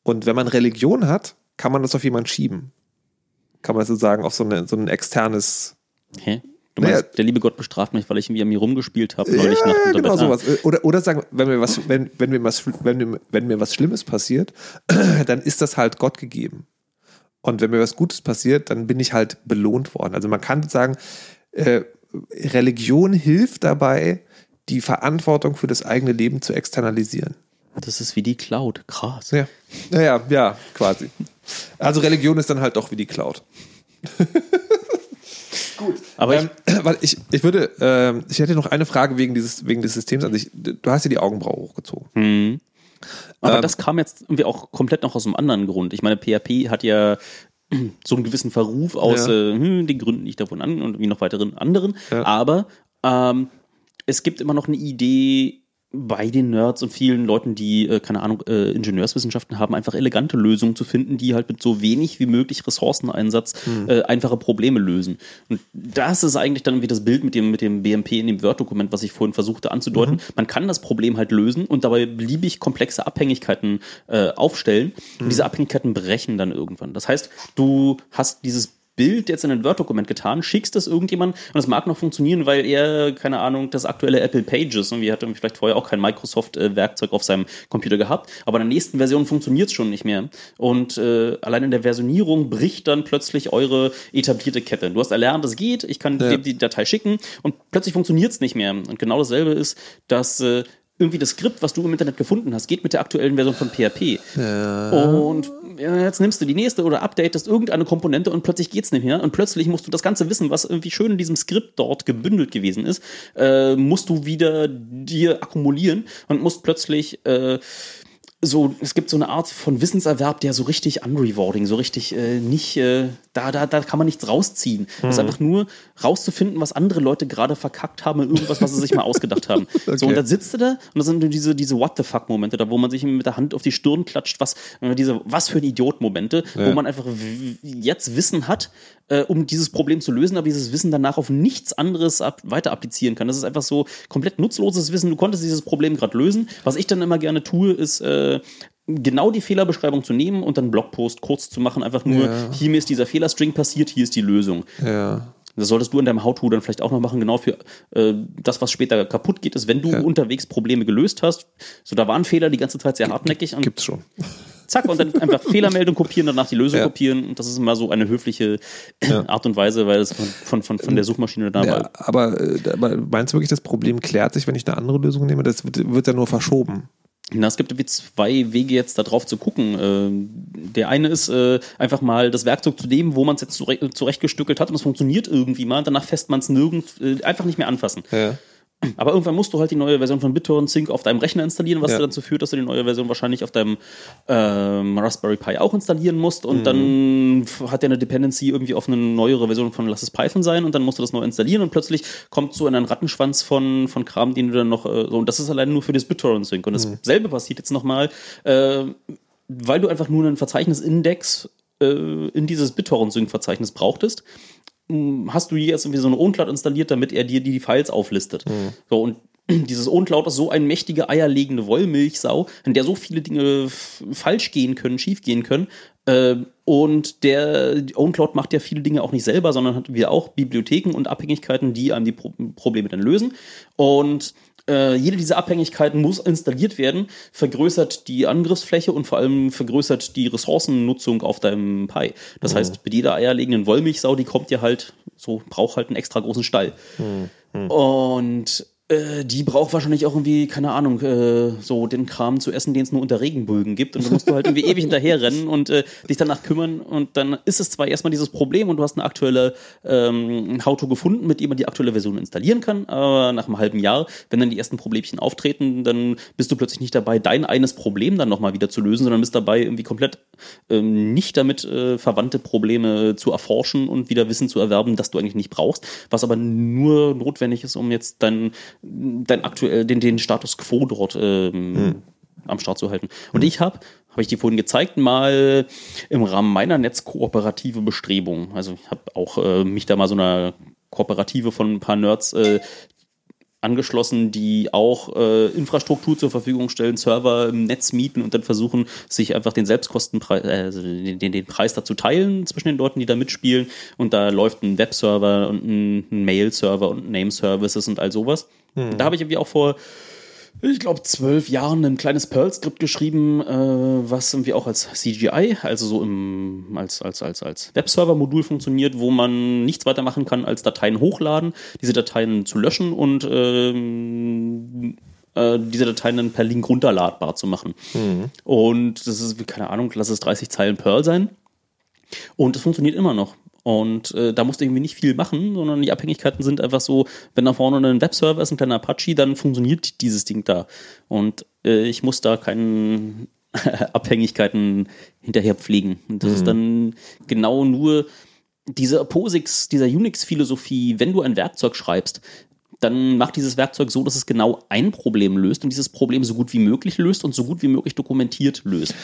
Und wenn man Religion hat, kann man das auf jemanden schieben. Kann man sozusagen auf so, eine, so ein externes Hä? Du Naja. meinst, der liebe Gott bestraft mich, weil ich irgendwie an mir rumgespielt habe neulich ja, Nacht unter genau Bett. Sowas. Oder, oder sagen, wenn mir was, wenn, wenn mir was, wenn mir, wenn mir was Schlimmes passiert, dann ist das halt Gott gegeben. Und wenn mir was Gutes passiert, dann bin ich halt belohnt worden. Also man kann sagen, äh, Religion hilft dabei, die Verantwortung für das eigene Leben zu externalisieren. Das ist wie die Cloud. Krass. Ja, naja, ja, quasi. Also Religion ist dann halt doch wie die Cloud. Aber Ähm, weil ich, ich würde, ähm, ich hätte noch eine Frage wegen dieses, wegen des Systems an sich. Du hast dir die Augenbraue hochgezogen. ich, aber ähm, das kam jetzt irgendwie auch komplett noch aus einem anderen Grund. Ich meine, PHP hat ja so einen gewissen Verruf aus Ja. äh, hm, den Gründen, die ich davon an und wie noch weiteren anderen. Ja. Aber ähm, es gibt immer noch eine Idee bei den Nerds und vielen Leuten, die, äh, keine Ahnung, äh, Ingenieurswissenschaften haben, einfach elegante Lösungen zu finden, die halt mit so wenig wie möglich Ressourceneinsatz Hm. äh, einfache Probleme lösen. Und das ist eigentlich dann wie das Bild mit dem, mit dem BMP in dem Word-Dokument, was ich vorhin versuchte anzudeuten. Mhm. Man kann das Problem halt lösen und dabei beliebig komplexe Abhängigkeiten äh, aufstellen. Mhm. Und diese Abhängigkeiten brechen dann irgendwann. Das heißt, du hast dieses Bild jetzt in ein Word-Dokument getan, schickst es irgendjemand und es mag noch funktionieren, weil er, keine Ahnung, das aktuelle Apple Pages und wir hatten vielleicht vorher auch kein Microsoft-Werkzeug auf seinem Computer gehabt, aber in der nächsten Version funktioniert es schon nicht mehr. Und äh, allein in der Versionierung bricht dann plötzlich eure etablierte Kette. Du hast erlernt, es geht, ich kann Ja. dir die Datei schicken und plötzlich funktioniert es nicht mehr. Und genau dasselbe ist, dass äh, irgendwie das Skript, was du im Internet gefunden hast, geht mit der aktuellen Version von PHP. Und ja, jetzt nimmst du die nächste oder updatest irgendeine Komponente und plötzlich geht's nicht mehr. Und plötzlich musst du das ganze Wissen, was irgendwie schön in diesem Skript dort gebündelt gewesen ist, äh, musst du wieder dir akkumulieren und musst plötzlich äh, so, es gibt so eine Art von Wissenserwerb, der so richtig unrewarding, so richtig äh, nicht, äh, da, da, da kann man nichts rausziehen. Das ist einfach nur rauszufinden, was andere Leute gerade verkackt haben irgendwas, was sie sich mal ausgedacht haben. So, Okay. und da sitzt du da und das sind diese, diese What the fuck-Momente, da wo man sich mit der Hand auf die Stirn klatscht, was, äh, diese, was für ein Idiot-Momente, wo man einfach jetzt Wissen hat, äh, um dieses Problem zu lösen, aber dieses Wissen danach auf nichts anderes ab, weiter applizieren kann. Das ist einfach so komplett nutzloses Wissen. Du konntest dieses Problem gerade lösen. Was ich dann immer gerne tue, ist äh, genau die Fehlerbeschreibung zu nehmen und dann einen Blogpost kurz zu machen. Einfach nur, Ja. hier mir ist dieser Fehlerstring passiert, hier ist die Lösung. Ja. Das solltest du in deinem How-To dann vielleicht auch noch machen, genau für äh, das, was später kaputt geht, ist, wenn du unterwegs Probleme gelöst hast. So, da war ein Fehler die ganze Zeit sehr hartnäckig und Gibt's schon. zack, und dann einfach Fehlermeldung kopieren, danach die Lösung Ja. kopieren. Und das ist immer so eine höfliche Art und Weise, weil es von, von, von, der Suchmaschine da war. Ja, aber, äh, aber meinst du wirklich, das Problem klärt sich, wenn ich eine andere Lösung nehme? Das wird, wird ja nur verschoben. Na, es gibt zwei Wege jetzt da drauf zu gucken. Ähm, der eine ist äh, einfach mal das Werkzeug zu nehmen, wo man es jetzt zurecht, zurechtgestückelt hat und es funktioniert irgendwie mal. Und danach fässt man es nirgend äh, einfach nicht mehr anfassen. Ja. Aber irgendwann musst du halt die neue Version von BitTorrent Sync auf deinem Rechner installieren, was Ja. dazu führt, dass du die neue Version wahrscheinlich auf deinem ähm, Raspberry Pi auch installieren musst. Mhm. Und dann f- hat der eine Dependency irgendwie auf eine neuere Version von Lass es Python sein und dann musst du das neu installieren und plötzlich kommt so in einen Rattenschwanz von, von Kram, den du dann noch, äh, so, und das ist allein nur für das BitTorrent Sync. Und Mhm. dasselbe passiert jetzt nochmal, äh, weil du einfach nur einen Verzeichnisindex äh, in dieses BitTorrent Sync Verzeichnis brauchtest, hast du jetzt irgendwie so eine OwnCloud installiert, damit er dir die Files auflistet. So, und dieses OwnCloud ist so eine mächtige eierlegende Wollmilchsau, in der so viele Dinge falsch gehen können, schief gehen können. Äh, und der OwnCloud macht ja viele Dinge auch nicht selber, sondern hat wir auch Bibliotheken und Abhängigkeiten, die einem die Pro Probleme dann lösen. Und äh, jede dieser Abhängigkeiten muss installiert werden, vergrößert die Angriffsfläche und vor allem vergrößert die Ressourcennutzung auf deinem Pi. Das heißt, mit jeder eierlegenden Wollmilchsau, die kommt dir halt, so braucht halt einen extra großen Stall. Und äh, die braucht wahrscheinlich auch irgendwie, keine Ahnung, äh, so den Kram zu essen, den es nur unter Regenbögen gibt. Und da musst du halt irgendwie ewig hinterherrennen und äh, dich danach kümmern. Und dann ist es zwar erstmal dieses Problem und du hast eine aktuelle ähm, How-To gefunden, mit dem man die aktuelle Version installieren kann. Aber nach einem halben Jahr, wenn dann die ersten Problemchen auftreten, dann bist du plötzlich nicht dabei, dein eines Problem dann nochmal wieder zu lösen, sondern bist dabei, irgendwie komplett ähm, nicht damit äh, verwandte Probleme zu erforschen und wieder Wissen zu erwerben, das du eigentlich nicht brauchst, was aber nur notwendig ist, um jetzt dein, dein aktuell, den, den Status quo dort ähm, am Start zu halten. Und ich habe, habe ich dir vorhin gezeigt, mal im Rahmen meiner netzkooperative Bestrebungen, also ich habe auch äh, mich da mal so einer Kooperative von ein paar Nerds äh, angeschlossen, die auch äh, Infrastruktur zur Verfügung stellen, Server im Netz mieten und dann versuchen, sich einfach den Selbstkostenpreis, äh, also den, den, Preis dazu teilen zwischen den Leuten, die da mitspielen. Und da läuft ein Webserver und ein, ein Mail-Server und Name Services und all sowas. Da habe ich irgendwie auch vor ich glaube, zwölf Jahren ein kleines Perl-Skript geschrieben, äh, was irgendwie auch als CGI, also so im, als, als, als, als Webserver-Modul funktioniert, wo man nichts weiter machen kann, als Dateien hochladen, diese Dateien zu löschen und ähm, äh, diese Dateien dann per Link runterladbar zu machen. Und das ist, keine Ahnung, lass es 30 Zeilen Perl sein. Und es funktioniert immer noch. Und äh, da musst du irgendwie nicht viel machen, sondern die Abhängigkeiten sind einfach so, wenn da vorne ein Webserver ist, ein kleiner Apache, dann funktioniert dieses Ding da. Und äh, ich muss da keinen Abhängigkeiten hinterher pflegen. Und das ist dann genau nur diese POSIX, dieser Unix-Philosophie, wenn du ein Werkzeug schreibst, dann macht dieses Werkzeug so, dass es genau ein Problem löst und dieses Problem so gut wie möglich löst und so gut wie möglich dokumentiert löst.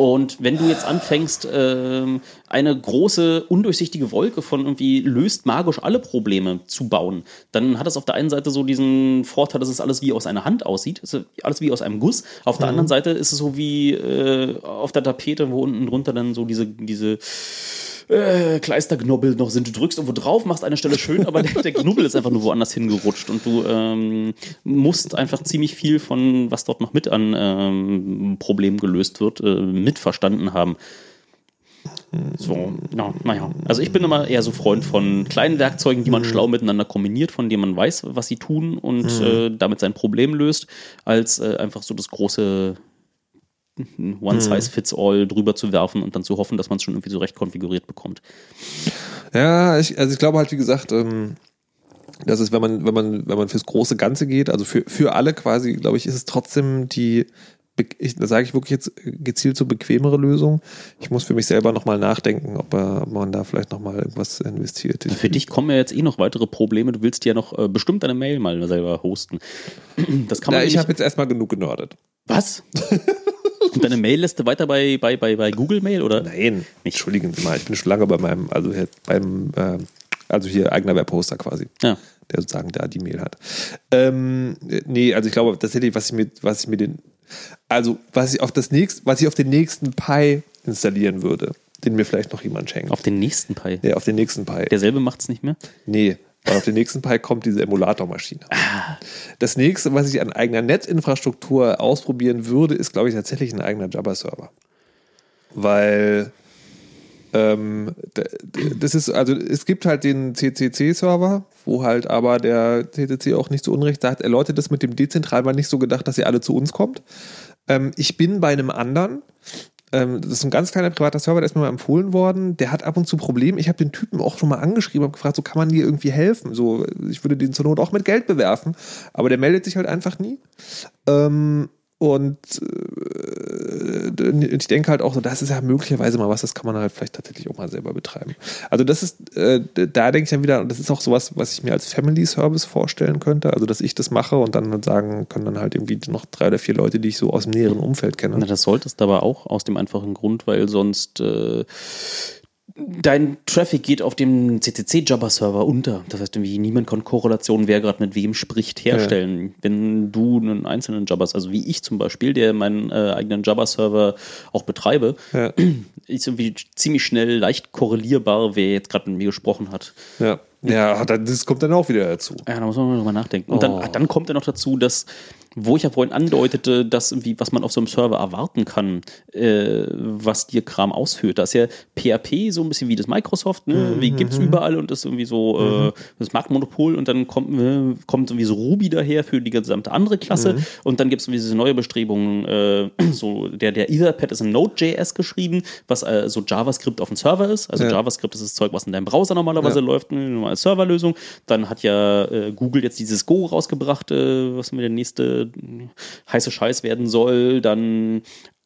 Und wenn du jetzt anfängst, ähm, eine große, undurchsichtige Wolke von irgendwie löst magisch alle Probleme zu bauen, dann hat es auf der einen Seite so diesen Vorteil, dass es alles wie aus einer Hand aussieht, alles wie aus einem Guss. Auf der anderen Seite ist es so wie äh, auf der Tapete, wo unten drunter dann so diese, diese äh, Kleisterknobbel noch sind. Du drückst irgendwo drauf, machst eine Stelle schön, aber der, der Knubbel ist einfach nur woanders hingerutscht und du ähm, musst einfach ziemlich viel von, was dort noch mit an ähm, Problemen gelöst wird, äh, mitverstanden haben. So, ja, naja. Also ich bin immer eher so Freund von kleinen Werkzeugen, die man schlau miteinander kombiniert, von denen man weiß, was sie tun und äh, damit sein Problem löst, als äh, einfach so das große One Size Fits All drüber zu werfen und dann zu hoffen, dass man es schon irgendwie so recht konfiguriert bekommt. Ja, ich, also ich glaube halt, wie gesagt, ähm, das ist, wenn man, wenn man, wenn man fürs große Ganze geht, also für, für alle quasi, glaube ich, ist es trotzdem die, ich, da sage ich wirklich jetzt gezielt so bequemere Lösung. Ich muss für mich selber nochmal nachdenken, ob, äh, ob man da vielleicht nochmal irgendwas investiert. Für dich kommen ja jetzt eh noch weitere Probleme. Du willst ja noch äh, bestimmt deine Mail mal selber hosten. Das kann man Na, ich habe jetzt erstmal genug genördet. Was? Und deine Mailliste weiter bei, bei, bei, bei Google Mail, oder? Nein, entschuldigen Sie mal, ich bin schon lange bei meinem, also hier, beim, äh, also hier eigener Webhoster quasi. Ja. der sozusagen da die Mail hat. Ähm, nee, also ich glaube tatsächlich, was ich mir, was ich mir den, also was ich auf das nächste, was ich auf den nächsten Pi installieren würde, den mir vielleicht noch jemand schenkt. Auf den nächsten Pi. ja, auf den nächsten Pi. Derselbe macht's nicht mehr? Nee, weil auf den nächsten Pi kommt diese Emulatormaschine. Das nächste, was ich an eigener Netzinfrastruktur ausprobieren würde, ist, glaube ich, tatsächlich ein eigener Jabber-Server. Weil ähm, das ist, also es gibt halt den CCC-Server, wo halt aber der CCC auch nicht zu Unrecht sagt, er läutet das mit dem dezentral war nicht so gedacht, dass ihr alle zu uns kommt. Ähm, ich bin bei einem anderen, ähm, das ist ein ganz kleiner privater Server, der ist mir mal empfohlen worden. Der hat ab und zu Probleme. Ich habe den Typen auch schon mal angeschrieben, habe gefragt, so kann man dir irgendwie helfen? So, ich würde den zur Not auch mit Geld bewerfen, aber der meldet sich halt einfach nie. Ähm, und äh, ich denke halt auch so, das ist ja möglicherweise mal was, das kann man halt vielleicht tatsächlich auch mal selber betreiben. Also das ist, äh, da denke ich dann wieder, das ist auch sowas, was ich mir als Family Service vorstellen könnte, also dass ich das mache und dann sagen, können dann halt irgendwie noch drei oder vier Leute, die ich so aus dem näheren Umfeld kenne. Na, das solltest du aber auch aus dem einfachen Grund, weil sonst äh, dein Traffic geht auf dem CCC-Jabber-Server unter. Das heißt, irgendwie niemand kann Korrelationen, wer gerade mit wem spricht, herstellen. Wenn du einen einzelnen Jabbers, also wie ich zum Beispiel, der meinen äh, eigenen Jabber-Server auch betreibe, Ja. ist irgendwie ziemlich schnell leicht korrelierbar, wer jetzt gerade mit mir gesprochen hat. Ja, ja das kommt dann auch wieder dazu. Ja, da muss man mal drüber nachdenken. Und Oh. dann, ach, dann kommt ja noch dazu, dass, wo ich ja vorhin andeutete, dass irgendwie, was man auf so einem Server erwarten kann, äh, was dir Kram ausführt. Da ist ja PHP so ein bisschen wie das Microsoft, ne? Mhm, Wie gibt's überall und das ist irgendwie so äh, das Marktmonopol und dann kommt, äh, kommt irgendwie so Ruby daher für die gesamte andere Klasse Mhm. und dann gibt's irgendwie diese neue Bestrebungen, äh, so der, der Etherpad ist in Node.js geschrieben, was äh, so JavaScript auf dem Server ist. Also Ja. JavaScript ist das Zeug, was in deinem Browser normalerweise Ja. läuft, ne, nur als Serverlösung. Dann hat ja äh, Google jetzt dieses Go rausgebracht, äh, was mir der nächste äh, heiße Scheiß werden soll. Dann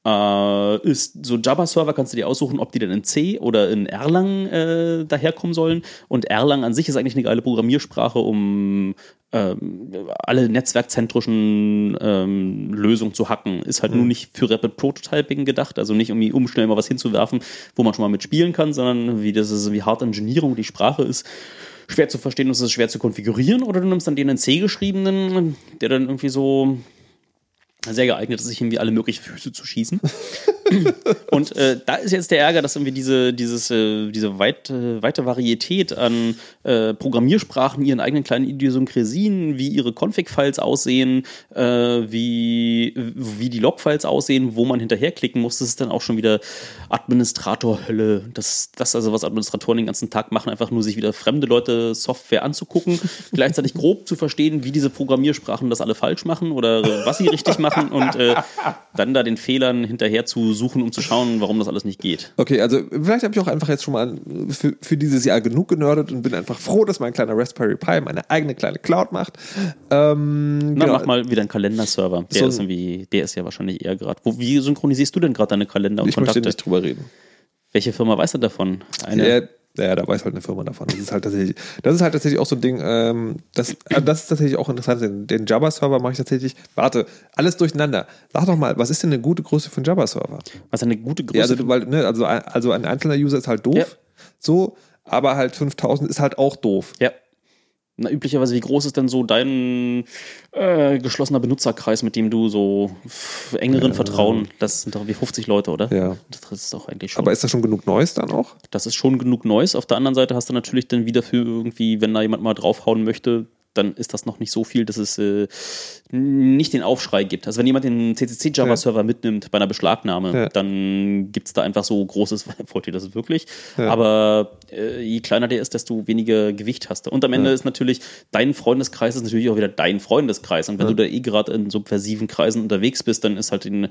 äh, ist so Java-Server kannst du dir aussuchen, ob die dann in C oder in Erlang äh, daherkommen sollen. Und Erlang an sich ist eigentlich eine geile Programmiersprache, um ähm, alle netzwerkzentrischen ähm, Lösungen zu hacken. Ist halt nur nicht für Rapid Prototyping gedacht, also nicht irgendwie um schnell mal was hinzuwerfen, wo man schon mal mitspielen kann, sondern wie das ist, wie Hard Engineering die Sprache ist. Schwer zu verstehen und es ist schwer zu konfigurieren, oder du nimmst dann den in C geschriebenen, der dann irgendwie so sehr geeignet ist, sich irgendwie alle möglichen Füße zu schießen. Und äh, da ist jetzt der Ärger, dass irgendwie diese, dieses, äh, diese weit, äh, weite Varietät an äh, Programmiersprachen, ihren eigenen kleinen Idiosynkrasien, wie ihre Config-Files aussehen, äh, wie, wie die Log-Files aussehen, wo man hinterherklicken muss, das ist dann auch schon wieder Administrator-Hölle. Das, das also, was Administratoren den ganzen Tag machen, einfach nur sich wieder fremde Leute Software anzugucken, gleichzeitig grob zu verstehen, wie diese Programmiersprachen das alle falsch machen oder was sie richtig machen und äh, dann da den Fehlern hinterher zu suchen, um zu schauen, warum das alles nicht geht. Okay, also vielleicht habe ich auch einfach jetzt schon mal für, für dieses Jahr genug genördet und bin einfach froh, dass mein kleiner Raspberry Pi meine eigene kleine Cloud macht. Ähm, Na, genau. mach mal wieder einen Kalenderserver. Der So- ist irgendwie, der ist ja wahrscheinlich eher gerade. Wie synchronisierst du denn gerade deine Kalender und Ich möchte Kontakte? nicht drüber reden. Welche Firma weiß denn davon? Eine, Ja, ja, da weiß halt eine Firma davon. Das ist halt tatsächlich, das ist halt tatsächlich auch so ein Ding, ähm, das, äh, das ist tatsächlich auch interessant. Den, den Java-Server mache ich tatsächlich, warte, alles durcheinander. Sag doch mal, was ist denn eine gute Größe für einen Java-Server? was eine gute Größe Ja, also, weil, ne, also, ein- also ein einzelner User ist halt doof, Ja. so, aber halt 5000 ist halt auch doof. Ja. Na, üblicherweise, wie groß ist denn so dein äh, geschlossener Benutzerkreis, mit dem du so engeren Vertrauen, das sind doch irgendwie 50 Leute, oder? Ja. Das ist doch eigentlich schon. Aber ist da schon genug Neues dann auch? das ist schon genug Neues. Auf der anderen Seite hast du natürlich dann wieder für irgendwie, wenn da jemand mal draufhauen möchte, dann ist das noch nicht so viel, dass es äh, nicht den Aufschrei gibt. Also wenn jemand den CCC-Java-Server mitnimmt bei einer Beschlagnahme, Ja. dann gibt es da einfach so großes, wollt ihr das wirklich? Aber äh, je kleiner der ist, desto weniger Gewicht hast du. Und am Ende ist natürlich, dein Freundeskreis ist natürlich auch wieder dein Freundeskreis. Und wenn du da eh gerade in subversiven Kreisen unterwegs bist, dann ist halt den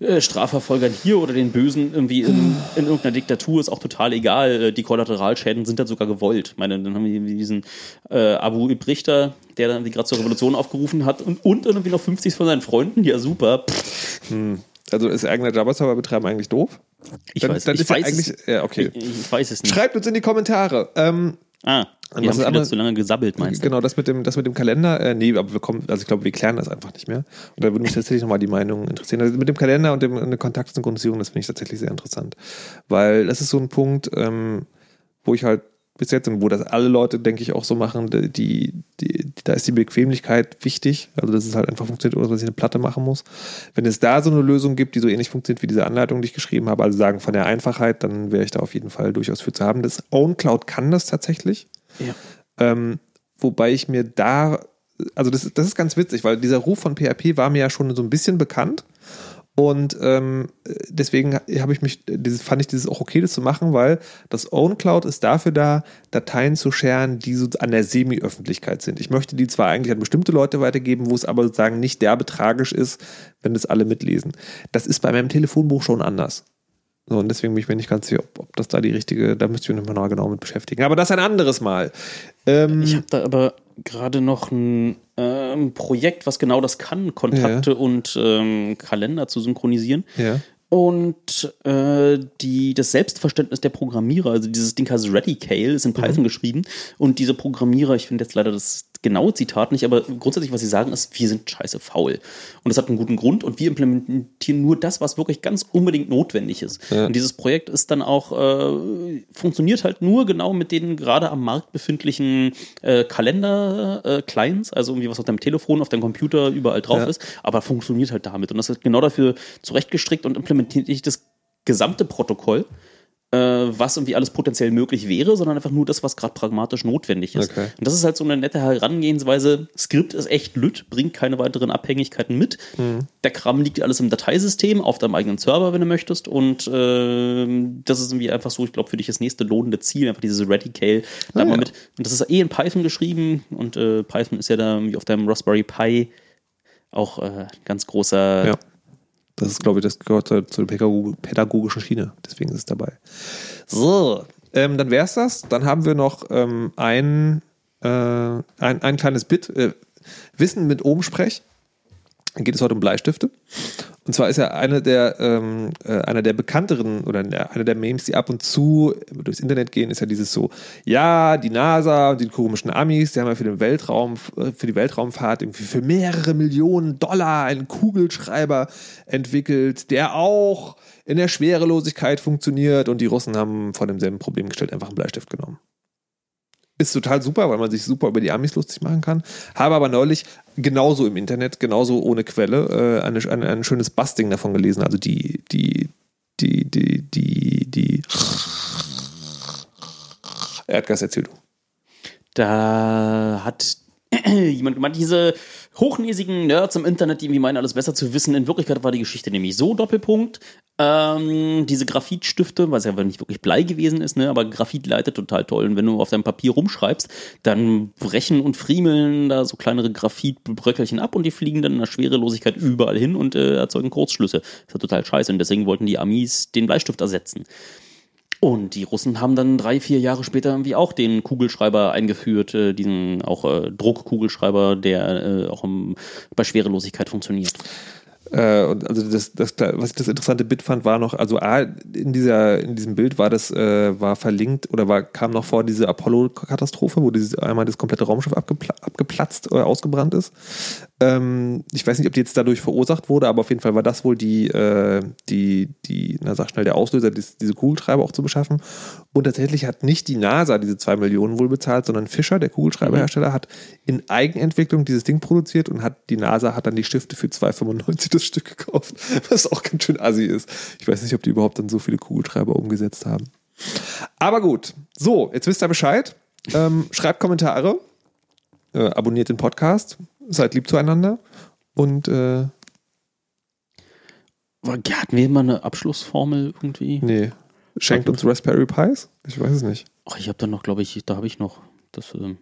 äh, Strafverfolgern hier oder den Bösen irgendwie in, in irgendeiner Diktatur ist auch total egal. Äh, Die Kollateralschäden sind dann sogar gewollt. Ich meine, dann haben wir diesen äh, Abu Ibrichter, der dann gerade zur Revolution aufgerufen hat und, und irgendwie noch 50 von seinen Freunden. Ja, super. Pff, Also ist eigener Java-Server betreiben eigentlich doof? Ich dann, weiß, dann ich ist ja weiß eigentlich, es, ja, okay. ich, ich weiß es nicht. Schreibt uns in die Kommentare. Ähm, ah, wir haben wieder zu lange gesabbelt, meinst du? Genau, das mit dem, das mit dem Kalender, äh, nee, aber wir kommen, also ich glaube, wir klären das einfach nicht mehr. Und da würde mich tatsächlich nochmal die Meinung interessieren. Also mit dem Kalender und dem eine Kontaktsynchronisierung, das finde ich tatsächlich sehr interessant. Weil das ist so ein Punkt, ähm, wo ich halt bis jetzt und wo das alle Leute, denke ich, auch so machen, die, die, die, da ist die Bequemlichkeit wichtig. Also, dass es halt einfach funktioniert, ohne dass ich eine Platte machen muss. Wenn es da so eine Lösung gibt, die so ähnlich funktioniert wie diese Anleitung, die ich geschrieben habe, also sagen von der Einfachheit, dann wäre ich da auf jeden Fall durchaus für zu haben. Das OwnCloud kann das tatsächlich. Ja. Ähm, wobei ich mir da, also das, das ist ganz witzig, weil dieser Ruf von PHP war mir ja schon so ein bisschen bekannt. Und ähm, deswegen habe ich mich, fand ich dieses auch okay, das zu machen, weil das OwnCloud ist dafür da, Dateien zu scheren, die so an der Semi-Öffentlichkeit sind. Ich möchte die zwar eigentlich an bestimmte Leute weitergeben, wo es aber sozusagen nicht derbe tragisch ist, wenn das alle mitlesen. Das ist bei meinem Telefonbuch schon anders. So, und deswegen bin ich mir nicht ganz sicher, ob, ob das da die richtige, da müsste ich mich nochmal genau mit beschäftigen. Aber das ein anderes Mal. Ähm, Ich habe da aber gerade noch ein ähm, Projekt, was genau das kann, Kontakte und ähm, Kalender zu synchronisieren. ja. Und äh, die, das Selbstverständnis der Programmierer, also dieses Ding heißt Radicale, ist in Python geschrieben. Und diese Programmierer, ich finde jetzt leider das genaue Zitat nicht, aber grundsätzlich, was sie sagen, ist, wir sind scheiße faul. Und das hat einen guten Grund und wir implementieren nur das, was wirklich ganz unbedingt notwendig ist. Ja. Und dieses Projekt ist dann auch, äh, funktioniert halt nur genau mit den gerade am Markt befindlichen äh, Kalender-Clients, also irgendwie was auf deinem Telefon, auf deinem Computer überall drauf Ja. ist, aber funktioniert halt damit. Und das ist genau dafür zurechtgestrickt und implementiert nicht das gesamte Protokoll, äh, was irgendwie alles potenziell möglich wäre, sondern einfach nur das, was gerade pragmatisch notwendig ist. Okay. Und das ist halt so eine nette Herangehensweise. Skript ist echt lütt, bringt keine weiteren Abhängigkeiten mit. Der Kram liegt alles im Dateisystem, auf deinem eigenen Server, wenn du möchtest. Und ähm, das ist irgendwie einfach so, ich glaube, für dich das nächste lohnende Ziel, einfach dieses Radicale. Da Ah, mal ja. mit. Und das ist eh in Python geschrieben und äh, Python ist ja da irgendwie auf deinem Raspberry Pi auch äh, ganz großer Ja. Das ist, glaube ich, das gehört zur, zur pädago- pädagogischen Schiene. Deswegen ist es dabei. So, ähm, dann wäre es das. Dann haben wir noch ähm, ein, äh, ein, ein kleines Bit. Äh, Wissen mit Oben-Sprech. Dann geht es heute um Bleistifte. Und zwar ist ja eine der, ähm, äh, einer der bekannteren oder der, einer der Memes, die ab und zu durchs Internet gehen, ist ja dieses so, ja, die NASA und die komischen Amis, die haben ja für den Weltraum, äh, für die Weltraumfahrt irgendwie für mehrere Millionen Dollar einen Kugelschreiber entwickelt, der auch in der Schwerelosigkeit funktioniert und die Russen haben vor demselben Problem gestellt, einfach einen Bleistift genommen. Ist total super, weil man sich super über die Amis lustig machen kann. Habe aber neulich genauso im Internet, genauso ohne Quelle, äh, eine, eine, ein schönes Busting davon gelesen. Also die, die, die, die, die, die. Erdgas erzählt du. Da hat jemand gemeint, diese hochnäsigen Nerds im Internet, die irgendwie meinen, alles besser zu wissen. In Wirklichkeit war die Geschichte nämlich so, Doppelpunkt. Ähm, diese Graphitstifte, was ja nicht wirklich Blei gewesen ist, ne, aber Graphit leitet total toll. Und wenn du auf deinem Papier rumschreibst, dann brechen und friemeln da so kleinere Graphitbröckelchen ab und die fliegen dann in der Schwerelosigkeit überall hin und äh, erzeugen Kurzschlüsse. Das ist total scheiße. Und deswegen wollten die Amis den Bleistift ersetzen. Und die Russen haben dann drei, vier Jahre später irgendwie auch den Kugelschreiber eingeführt, äh, diesen auch äh, Druckkugelschreiber, der äh, auch im, bei Schwerelosigkeit funktioniert. Äh, und also das, das, was ich das interessante Bit fand, war noch, also A, in dieser, in diesem Bild war das, äh, war verlinkt oder war, kam noch vor diese Apollo-Katastrophe, wo dieses, einmal das komplette Raumschiff abgepla abgeplatzt oder ausgebrannt ist. Ähm, ich weiß nicht, ob die jetzt dadurch verursacht wurde, aber auf jeden Fall war das wohl die, äh, die, die, na sag schnell, der Auslöser, dies, diese Kugelschreiber auch zu beschaffen. Und tatsächlich hat nicht die NASA diese zwei Millionen wohl bezahlt, sondern Fischer, der Kugelschreiberhersteller, hat in Eigenentwicklung dieses Ding produziert und hat die NASA hat dann die Stifte für 2,95 das Stück gekauft, was auch ganz schön assi ist. Ich weiß nicht, ob die überhaupt dann so viele Kugelschreiber umgesetzt haben. Aber gut, so, jetzt wisst ihr Bescheid. Ähm, schreibt Kommentare, äh, abonniert den Podcast, seid lieb zueinander und äh, Hatten wir mal eine Abschlussformel irgendwie? nee, schenkt uns Raspberry Pis? Ich weiß es nicht. Ach, ich habe da noch, glaube ich, da habe ich noch das, ähm,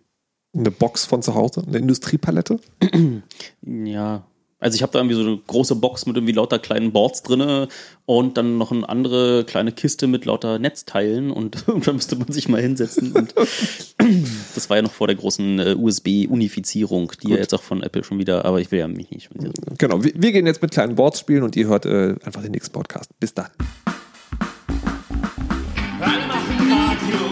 Eine Box von zu Hause, eine Industriepalette. ja. Also ich habe da irgendwie so eine große Box mit irgendwie lauter kleinen Boards drinne und dann noch eine andere kleine Kiste mit lauter Netzteilen und, und da müsste man sich mal hinsetzen. Und das war ja noch vor der großen äh, USB-Unifizierung, die ja jetzt auch von Apple schon wieder, aber ich will ja mich nicht. Genau, wir, wir gehen jetzt mit kleinen Boards spielen und ihr hört äh, einfach den nächsten Podcast. Bis dann. Alle machen Radio,